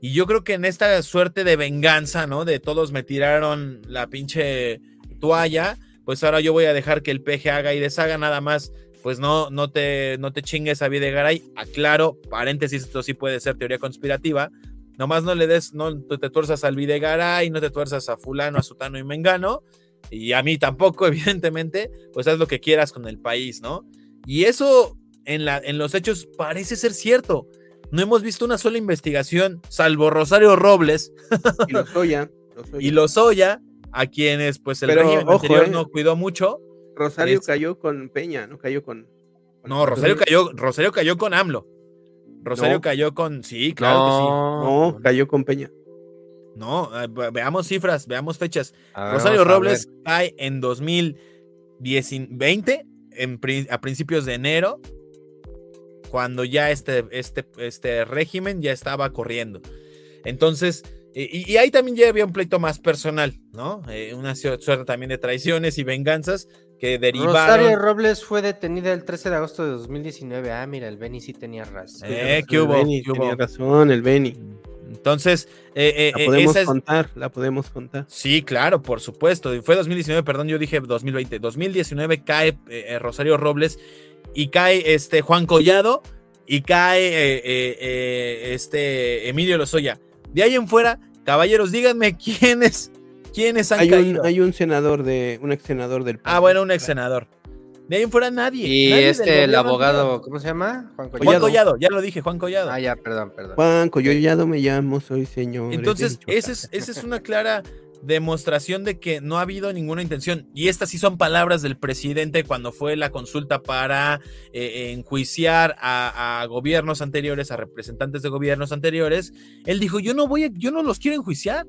Y yo creo que en esta suerte de venganza, ¿no? De todos me tiraron la pinche toalla, pues ahora yo voy a dejar que el peje haga y deshaga nada más. Pues no, no te, no te chingues a Videgaray. Aclaro, paréntesis, esto sí puede ser teoría conspirativa. Nomás no le des, no te tuerzas al Videgaray, no te tuerzas a fulano, a sutano y mengano. Y a mí tampoco, <laughs> evidentemente. Pues haz lo que quieras con el país, ¿no? Y eso en, la, en los hechos parece ser cierto. No hemos visto una sola investigación, salvo Rosario Robles Y lo soya. lo soya. y Lozoya, a quienes pues el Pero, régimen ojo, anterior eh. no cuidó mucho. Rosario es- cayó con Peña, no cayó con. con- No, Rosario cayó, Rosario cayó con AMLO. Rosario No. cayó con. Sí, claro No, cayó con Peña. que sí. No, eh, ve- veamos cifras, veamos fechas. A ver, Rosario Robles cae en 2020, en, a principios de enero, cuando ya este, este, este régimen ya estaba corriendo. Entonces, y, y ahí también ya había un pleito más personal, ¿no? Eh, una su- suerte también de traiciones y venganzas que derivaron. Rosario Robles fue detenida el 13 de agosto de 2019. Ah, mira, el Benny sí tenía razón. Eh, ¿qué El hubo? Beni ¿Qué hubo? Tenía razón, el Beni. Entonces, eh, eh, La podemos esa es- contar, la podemos contar. Sí, claro, por supuesto. Fue 2019, perdón, yo dije 2020. 2019 cae Rosario Robles y cae este Juan Collado y cae eh, eh, eh, este Emilio Lozoya. De ahí en fuera, caballeros, díganme <laughs> quiénes, quiénes han Hay caído. un, hay un senador de, un ex senador del Ah, bueno, un ex senador. De ahí en fuera nadie. Y nadie este, el abogado, ¿cómo se llama? Juan Juan Collado. Collado, ya lo dije, Juan Collado. Ah, ya, perdón, perdón. Juan Collado me llamo, soy señor. Entonces, esa es, esa es una clara demostración de que no ha habido ninguna intención. Y estas sí son palabras del presidente cuando fue la consulta para eh, enjuiciar a, a gobiernos anteriores, a representantes de gobiernos anteriores. Él dijo, yo no voy, a- yo no los quiero enjuiciar.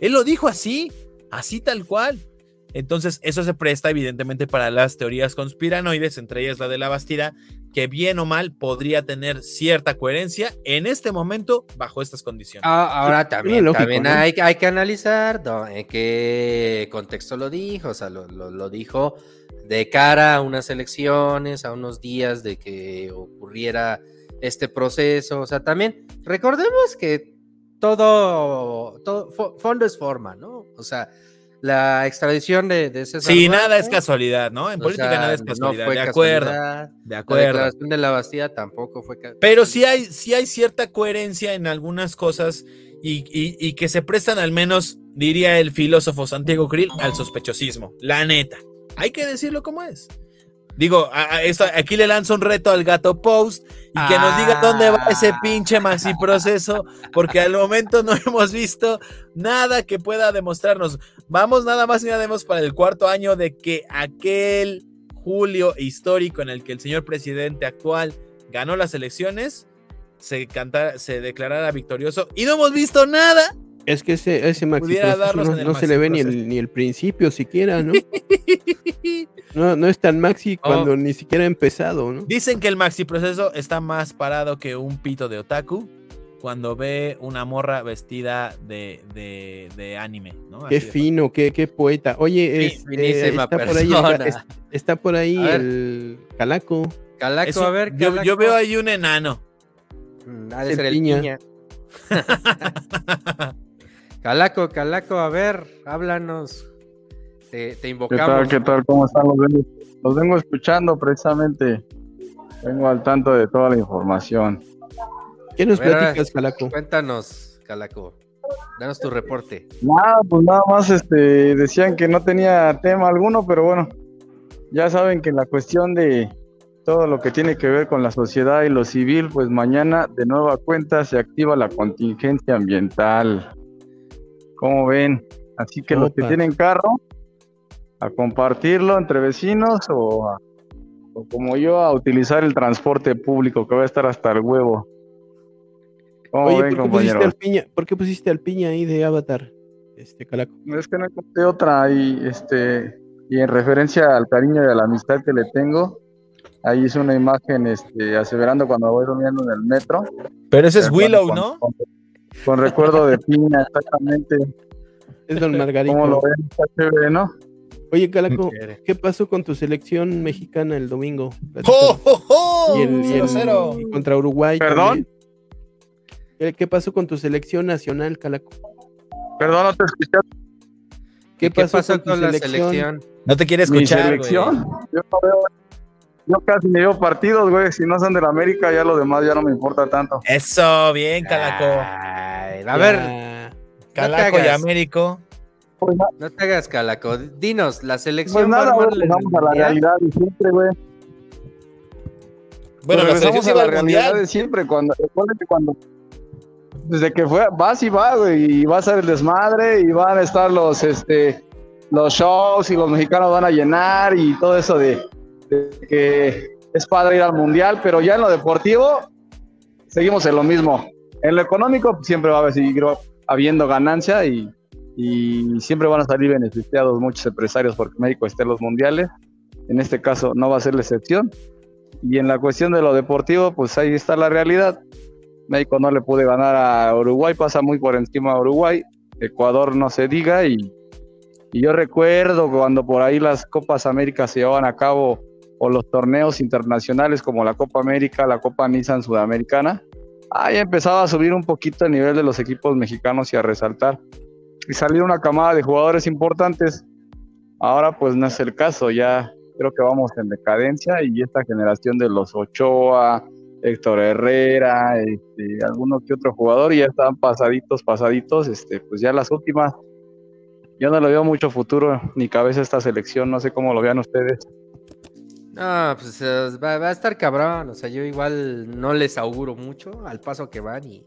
Él lo dijo así, así tal cual. Entonces, eso se presta evidentemente para las teorías conspiranoides, entre ellas la de la Bastida, que bien o mal podría tener cierta coherencia en este momento bajo estas condiciones. Ah, ahora también, lógico, también ¿no? hay, hay que analizar do- en qué contexto lo dijo, o sea, lo, lo- lo dijo de cara a unas elecciones, a unos días de que ocurriera este proceso, o sea, también recordemos que todo, todo fo- fondo es forma, ¿no? O sea, la extradición de, de César Sí, Duarte, nada es casualidad, ¿no? En política sea, nada es no casualidad. fue de acuerdo. casualidad, De La acuerdo. declaración de la Bastida tampoco fue ca- Pero sí hay, sí hay cierta coherencia en algunas cosas y, y- y que se prestan al menos, diría el filósofo Santiago Krill, al sospechosismo. La neta. Hay que decirlo como es. Digo, a- a esto- aquí le lanzo un reto al gato post y que nos diga dónde va ese pinche maxi proceso, porque al momento no <laughs> hemos visto nada que pueda demostrarnos. Vamos nada más y nada menos para el cuarto año de que aquel julio histórico en el que el señor presidente actual ganó las elecciones, se, canta, se declarara victorioso y no hemos visto nada. Es que ese, ese maxi no, no se le ve ni el, ni el principio siquiera, ¿no? <laughs> no, no es tan maxi cuando ni siquiera ha empezado, ¿no? Dicen que el maxi proceso está más parado que un pito de otaku cuando ve una morra vestida de, de, de anime, ¿no? Qué Así fino, qué, qué poeta. Oye, Fin- este, finísima está, por ahí el, persona. es- está por ahí A ver. el calaco. Calaco, Eso- a ver, yo, Calaco. yo veo ahí un enano. Mm, Ha de ser el piña. piña. <laughs> Calaco, Calaco, a ver, háblanos. Te, te ¿Qué invocamos. tal? ¿Qué tal? ¿Cómo están? Los vengo, los vengo escuchando precisamente. Vengo al tanto de toda la información. ¿Qué nos ver, platicas, calaco? Cuéntanos, Calaco. Danos tu reporte. Nada, pues nada más este, decían que no tenía tema alguno, pero bueno, ya saben que la cuestión de todo lo que tiene que ver con la sociedad y lo civil, pues mañana de nueva cuenta se activa la contingencia ambiental. ¿Cómo ven? Así que los que tienen carro, a compartirlo entre vecinos o, a- o como yo a utilizar el transporte público que va a estar hasta el huevo. ¿Cómo Oye, ven, ¿por qué, pusiste al piña, ¿por qué pusiste al piña ahí de Avatar? Este calaco. Es que no encontré otra y este y en referencia al cariño y a la amistad que le tengo, ahí hice una imagen este aseverando cuando voy durmiendo en el metro. Pero ese es Willow, con- ¿no? Con, con recuerdo de piña, exactamente. Es don Margarito. ¿Cómo lo ven? Está chévere, ¿no? Oye, calaco. ¿qué pasó con tu selección mexicana el domingo? ¡Oh, oh, oh! Y el, y el- 0-0. y contra Uruguay. ¿Perdón? también. ¿Qué, pasó con tu selección nacional, Calaco? Perdón, no te escuché. ¿Qué, ¿Qué pasó, con, tu con la selección? selección? No te quiere escuchar, selección. Yo no veo, yo casi ni veo partidos, güey. Si no son de la América, ya lo demás ya no me importa tanto. Eso, bien, Calaco. Ay, a ver. Calaco y. Américo. Pues, no te hagas, Calaco. Dinos, la selección pues va a nada, vamos a la realidad de siempre, güey. Bueno, Pues la selección a la al realidad mundial. de siempre. Cuando, recuerden que cuando desde que fue, vas y va, güey, y va a ser el desmadre, y van a estar los, este, los shows, y los mexicanos van a llenar, y todo eso de, de que es padre ir al mundial, pero ya en lo deportivo, seguimos en lo mismo. En lo económico, siempre va a seguir habiendo ganancia, y, y siempre van a salir beneficiados muchos empresarios porque México esté en los mundiales. En este caso, no va a ser la excepción. Y en la cuestión de lo deportivo, pues ahí está la realidad. México no le puede ganar a Uruguay, pasa muy por encima a Uruguay. Ecuador no se diga. Y, yo recuerdo cuando por ahí las Copas Américas se llevaban a cabo o los torneos internacionales como la Copa América, la Copa Nissan Sudamericana, ah, ya empezaba a subir un poquito el nivel de los equipos mexicanos y a resaltar. Y salir una camada de jugadores importantes. Ahora pues no es el caso, ya creo que vamos en decadencia y esta generación de los Ochoa, Héctor Herrera, este, alguno que otro jugador ya están pasaditos, pasaditos, este, pues ya las últimas. Yo no le veo mucho futuro ni cabeza a esta selección, no sé cómo lo vean ustedes. No, pues va a estar cabrón. O sea, yo igual no les auguro mucho al paso que van y.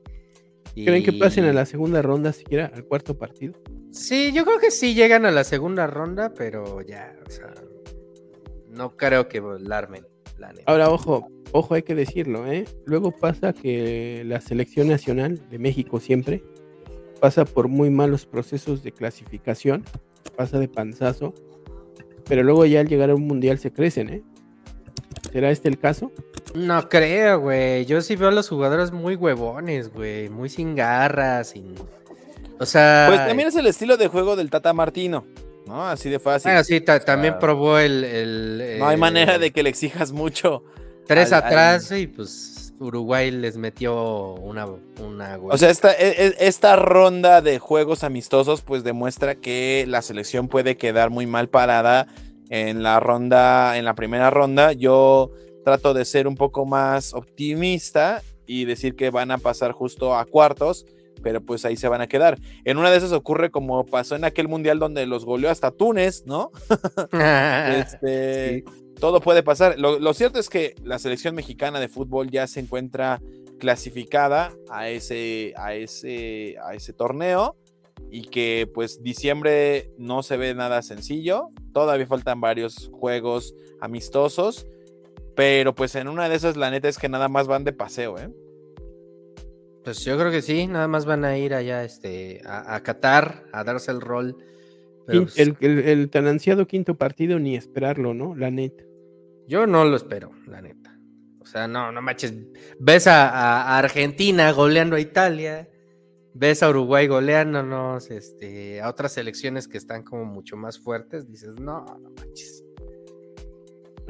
¿Creen que pasen a la segunda ronda siquiera, al cuarto partido? Sí, yo creo que sí llegan a la segunda ronda, pero ya, o sea, no creo que la armen, la. Ahora, ojo, ojo, hay que decirlo, ¿eh? Luego pasa que la selección nacional de México siempre pasa por muy malos procesos de clasificación, pasa de panzazo, pero luego ya al llegar a un mundial se crecen, ¿eh? ¿Será este el caso? No creo, güey. Yo sí veo a los jugadores muy huevones, güey, muy sin garras, sin... O sea... Pues también es el estilo de juego del Tata Martino, ¿no? Así de fácil. Bueno, sí, ta- también probó el... el, No hay manera de que le exijas mucho. Tres al- al- atrás y pues Uruguay les metió una... una O sea, esta, e- e- esta ronda de juegos amistosos pues demuestra que la selección puede quedar muy mal parada en la ronda, en la primera ronda. Yo trato de ser un poco más optimista y decir que van a pasar justo a cuartos, pero pues ahí se van a quedar. En una de esas ocurre como pasó en aquel mundial donde los goleó hasta Túnez, ¿no? <laughs> Este, Todo puede pasar. Lo, lo cierto es que la selección mexicana de fútbol ya se encuentra clasificada a ese, a ese, a ese torneo y que pues diciembre no se ve nada sencillo. Todavía faltan varios juegos amistosos, pero pues en una de esas la neta es que nada más van de paseo, ¿eh? Pues yo creo que sí, nada más van a ir allá este, a, a Qatar a darse el rol. Pero pues, el, el- el tan ansiado quinto partido ni esperarlo, ¿no? La neta. yo no lo espero, la neta. O sea, no, no manches. Ves a, a Argentina goleando a Italia, ves a Uruguay goleándonos, este, a otras selecciones que están como mucho más fuertes, dices, no, no manches.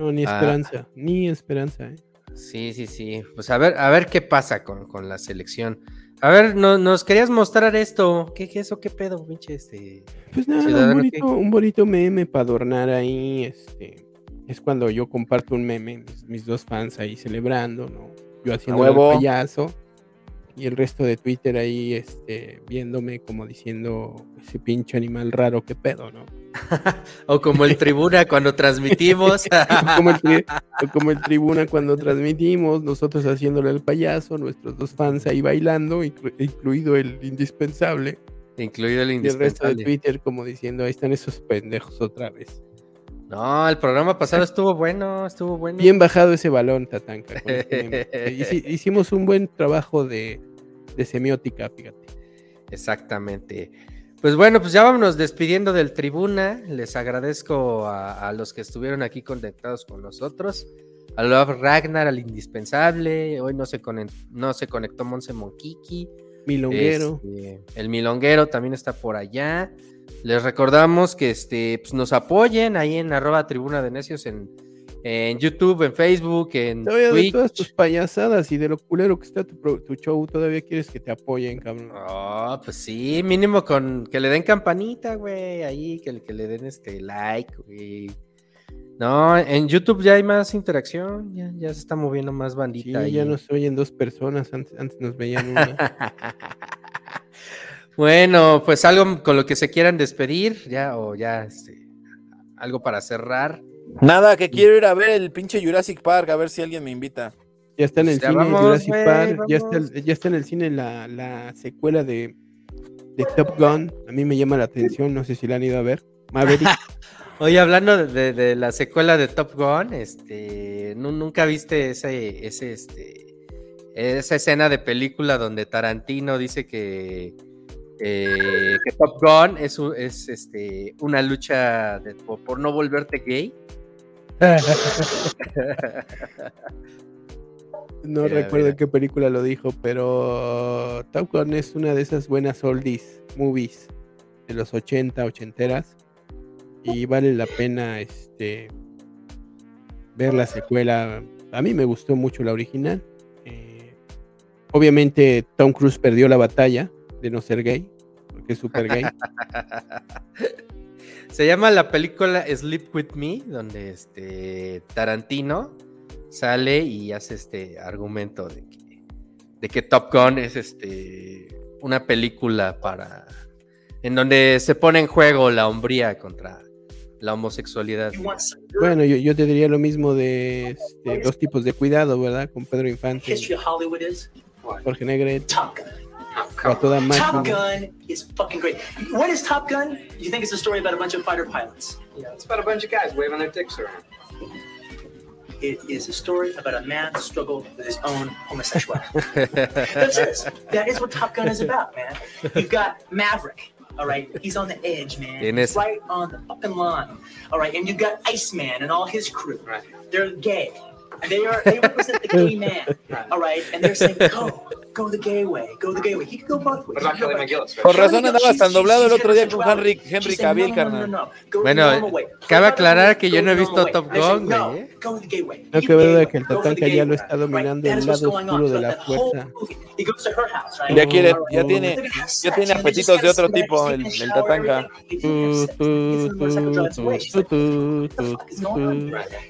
No, ni Ah. esperanza, ni esperanza, ¿eh? Sí, sí, sí. Pues a ver, a ver qué pasa con, con la selección. A ver, no- nos querías mostrar esto. ¿Qué, qué eso? ¿Qué pedo, pinche? Este. Pues nada, un bonito, un bonito meme para adornar ahí, este, es cuando yo comparto un meme, mis, mis dos fans ahí celebrando, ¿no? Yo haciendo el huevo. payaso y el resto de Twitter ahí, este, viéndome como diciendo ese pinche animal raro, qué pedo, ¿no? <laughs> O como el tribuna cuando transmitimos. <laughs> como, el, tri- o como el tribuna cuando transmitimos, nosotros haciéndole el payaso, nuestros dos fans ahí bailando, inclu- incluido el indispensable. Incluido el Y el resto de indispensable. Twitter como diciendo, ahí están esos pendejos otra vez. No, el programa pasado estuvo bueno, estuvo bueno. Bien bajado ese balón, Tatanka. este <laughs> hicimos un buen trabajo de, de semiótica, fíjate. Exactamente. Pues bueno, pues ya vámonos despidiendo del tribuna. Les agradezco a, a los que estuvieron aquí conectados con nosotros. A Love Ragnar, al indispensable. Hoy no se, no se conectó Monse Monquiqui. Milonguero. Este, el Milonguero también está por allá. Les recordamos que este, pues, nos apoyen ahí en arroba tribuna de necios en, en YouTube, en Facebook, en Todavía de Twitch. todas tus payasadas y de lo culero que está tu, show, todavía quieres que te apoyen, cabrón. Oh, pues sí, mínimo con que le den campanita, güey, ahí, que, le- que le den este like, güey. No, en YouTube ya hay más interacción, ya, ya se está moviendo más Sí, bandita. ahí. ya nos oyen dos personas, antes, antes nos veían una. <laughs> Bueno, pues algo con lo que se quieran despedir, ya, o ya, este, algo para cerrar. Nada, que quiero ir a ver el pinche Jurassic Park, a ver si alguien me invita. Ya está en el Ya cine vamos, Jurassic Park, ya está, ya en el cine la, la secuela de, de Top Gun. A mí me llama la atención, no sé si la han ido a ver. Maverick. <laughs> Oye, hablando de, de- de la secuela de Top Gun, este, ¿nu- ¿nunca viste ese, ese, este, esa escena de película donde Tarantino dice que, eh, que Top Gun es, es este, una lucha de- por, por no volverte gay? <laughs> No Mira, recuerdo mira. qué película lo dijo, pero Top Gun es una de esas buenas oldies movies de los 80, ochenteras. Y vale la pena este ver la secuela. A mí me gustó mucho la original. eh, obviamente Tom Cruise perdió la batalla de no ser gay, porque es súper gay. <laughs> Se llama la película Sleep With Me, donde este Tarantino sale y hace este argumento de que, de que Top Gun es este una película para en donde se pone en juego la hombría contra la homosexualidad. Bueno, yo, yo te diría lo mismo de este, dos tipos de cuidado, ¿verdad? Con Pedro Infante, Jorge Negrete, Top Gun. o a toda Top. Gun is fucking great. What is Top Gun? You think it's a story about a bunch of fighter pilots? Yeah, it's about a bunch of guys waving their dicks around. It is a story about a man's struggle with his own homosexuality. That's it. That is what Top Gun is about, man. You've got Maverick. All right, he's on the edge, man. En He's esa. right on the fucking line. All right, and you've got Iceman and all his crew. Right. They're gay. They are. They represent the gay <laughs> man. All right, and they're saying, "Go, go the gay way. Go the gay way." He could go both ways. Go right? Con razón andabas tan doblado el otro día con. Henry, Henry Cavill, carnal. Bueno, normal way. Go cabe the aclarar que way. yo no he the visto. Top And Gun, güey. go the gay way. No de way. que el Tatanka ya lo way. está dominando el lado going on. oscuro de la fuerza. movie, He goes to her house, right? Ya quiere, tiene, ya tiene and apetitos de otro tipo, el, tatanka.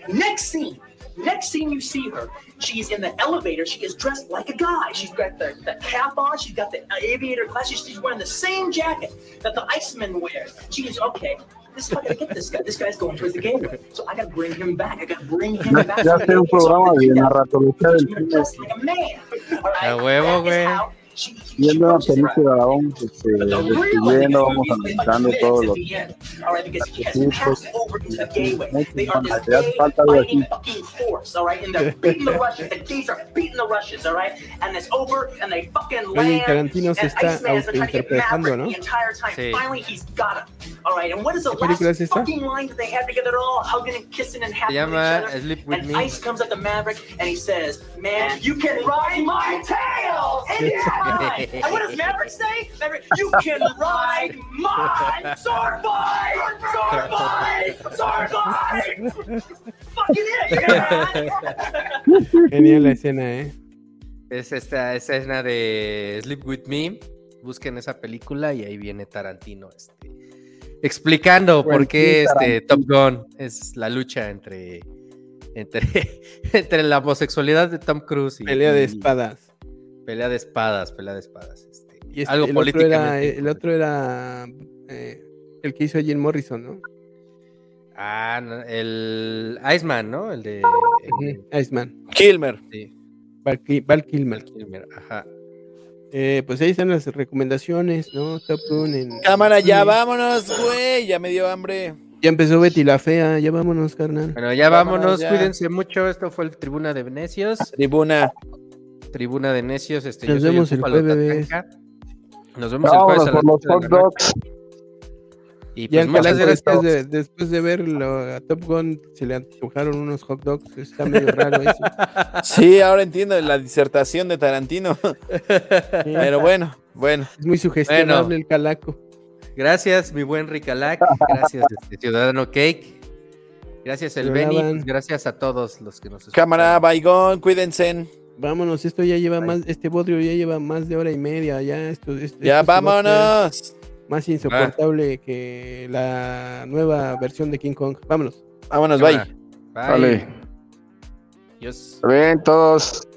Next scene, next scene you see her, she's in the elevator. She is dressed like a guy. She's got the, the cap on. She's got the aviator glasses. She's wearing the same jacket that the Iceman wears. She is okay. This is how I gotta get this guy. This guy's going towards the gateway. So I gotta bring him back. I gotta bring him back. ya sé un programa de narratología del cine. dressed like a man. All right? A huevo, güey. Viendo la película la vamos este, describiendo, vamos analizando todos los the Te hace falta algo así. the. The the Oye. Tarantino se está autointerpretando, ¿no? the. Sí. The ¿Qué película es esta? Se llama. Sleep With Me. Ice comes up to Maverick and he says, "Man, you can ride my tail anytime." and what does Maverick say? Maverick, you can ride my. Fucking it, man. Genial la escena, ¿eh? Es esta escena de Sleep With Me. Busquen esa película y ahí viene Tarantino este, explicando por qué este Top Gun es la lucha entre, entre, <laughs> entre la homosexualidad de Tom Cruise y Pelea de y- espadas. Pelea de espadas, pelea de espadas. este, Y este- algo el, otro era, políticamente. el otro era eh, el que hizo Jim Morrison, ¿no? Ah, el Iceman, ¿no? El de. Iceman. Kilmer. Sí, Val, Val Kilmer. Kilmer, ajá. Eh, pues ahí están las recomendaciones, ¿no? Top Gun en. Cámara, ya Sí. vámonos, güey. Ya me dio hambre. Ya empezó Betty la Fea, ya vámonos, carnal. Bueno, ya Vámonos, vámonos, ya. cuídense mucho. Esto fue el Tribuna de Venecios. Tribuna. Tribuna de Necios. Este, Nos yo soy vemos el jueves. Nos vemos el jueves hot la noche. dogs. Y pues el muchas gracias. después de, después de verlo a Top Gun, se le antojaron unos hot dogs. Está medio raro eso. <laughs> Sí, ahora entiendo la disertación de Tarantino. Pero bueno, bueno. Es muy sugestionable Bueno. el Calaco. Gracias, mi buen Ricalac. Gracias, este, Ciudadano Cake. Gracias, el Benny. pues, gracias a todos los que nos escuchan. Cámara, baigón, cuídense. Vámonos, esto ya lleva más, este bodrio ya lleva más de hora y media, ya esto, esto- Ya esto vámonos. Más insoportable que la nueva versión de King Kong. Vámonos. Vámonos, bye. Bye. Vale. Adiós. Ven todos.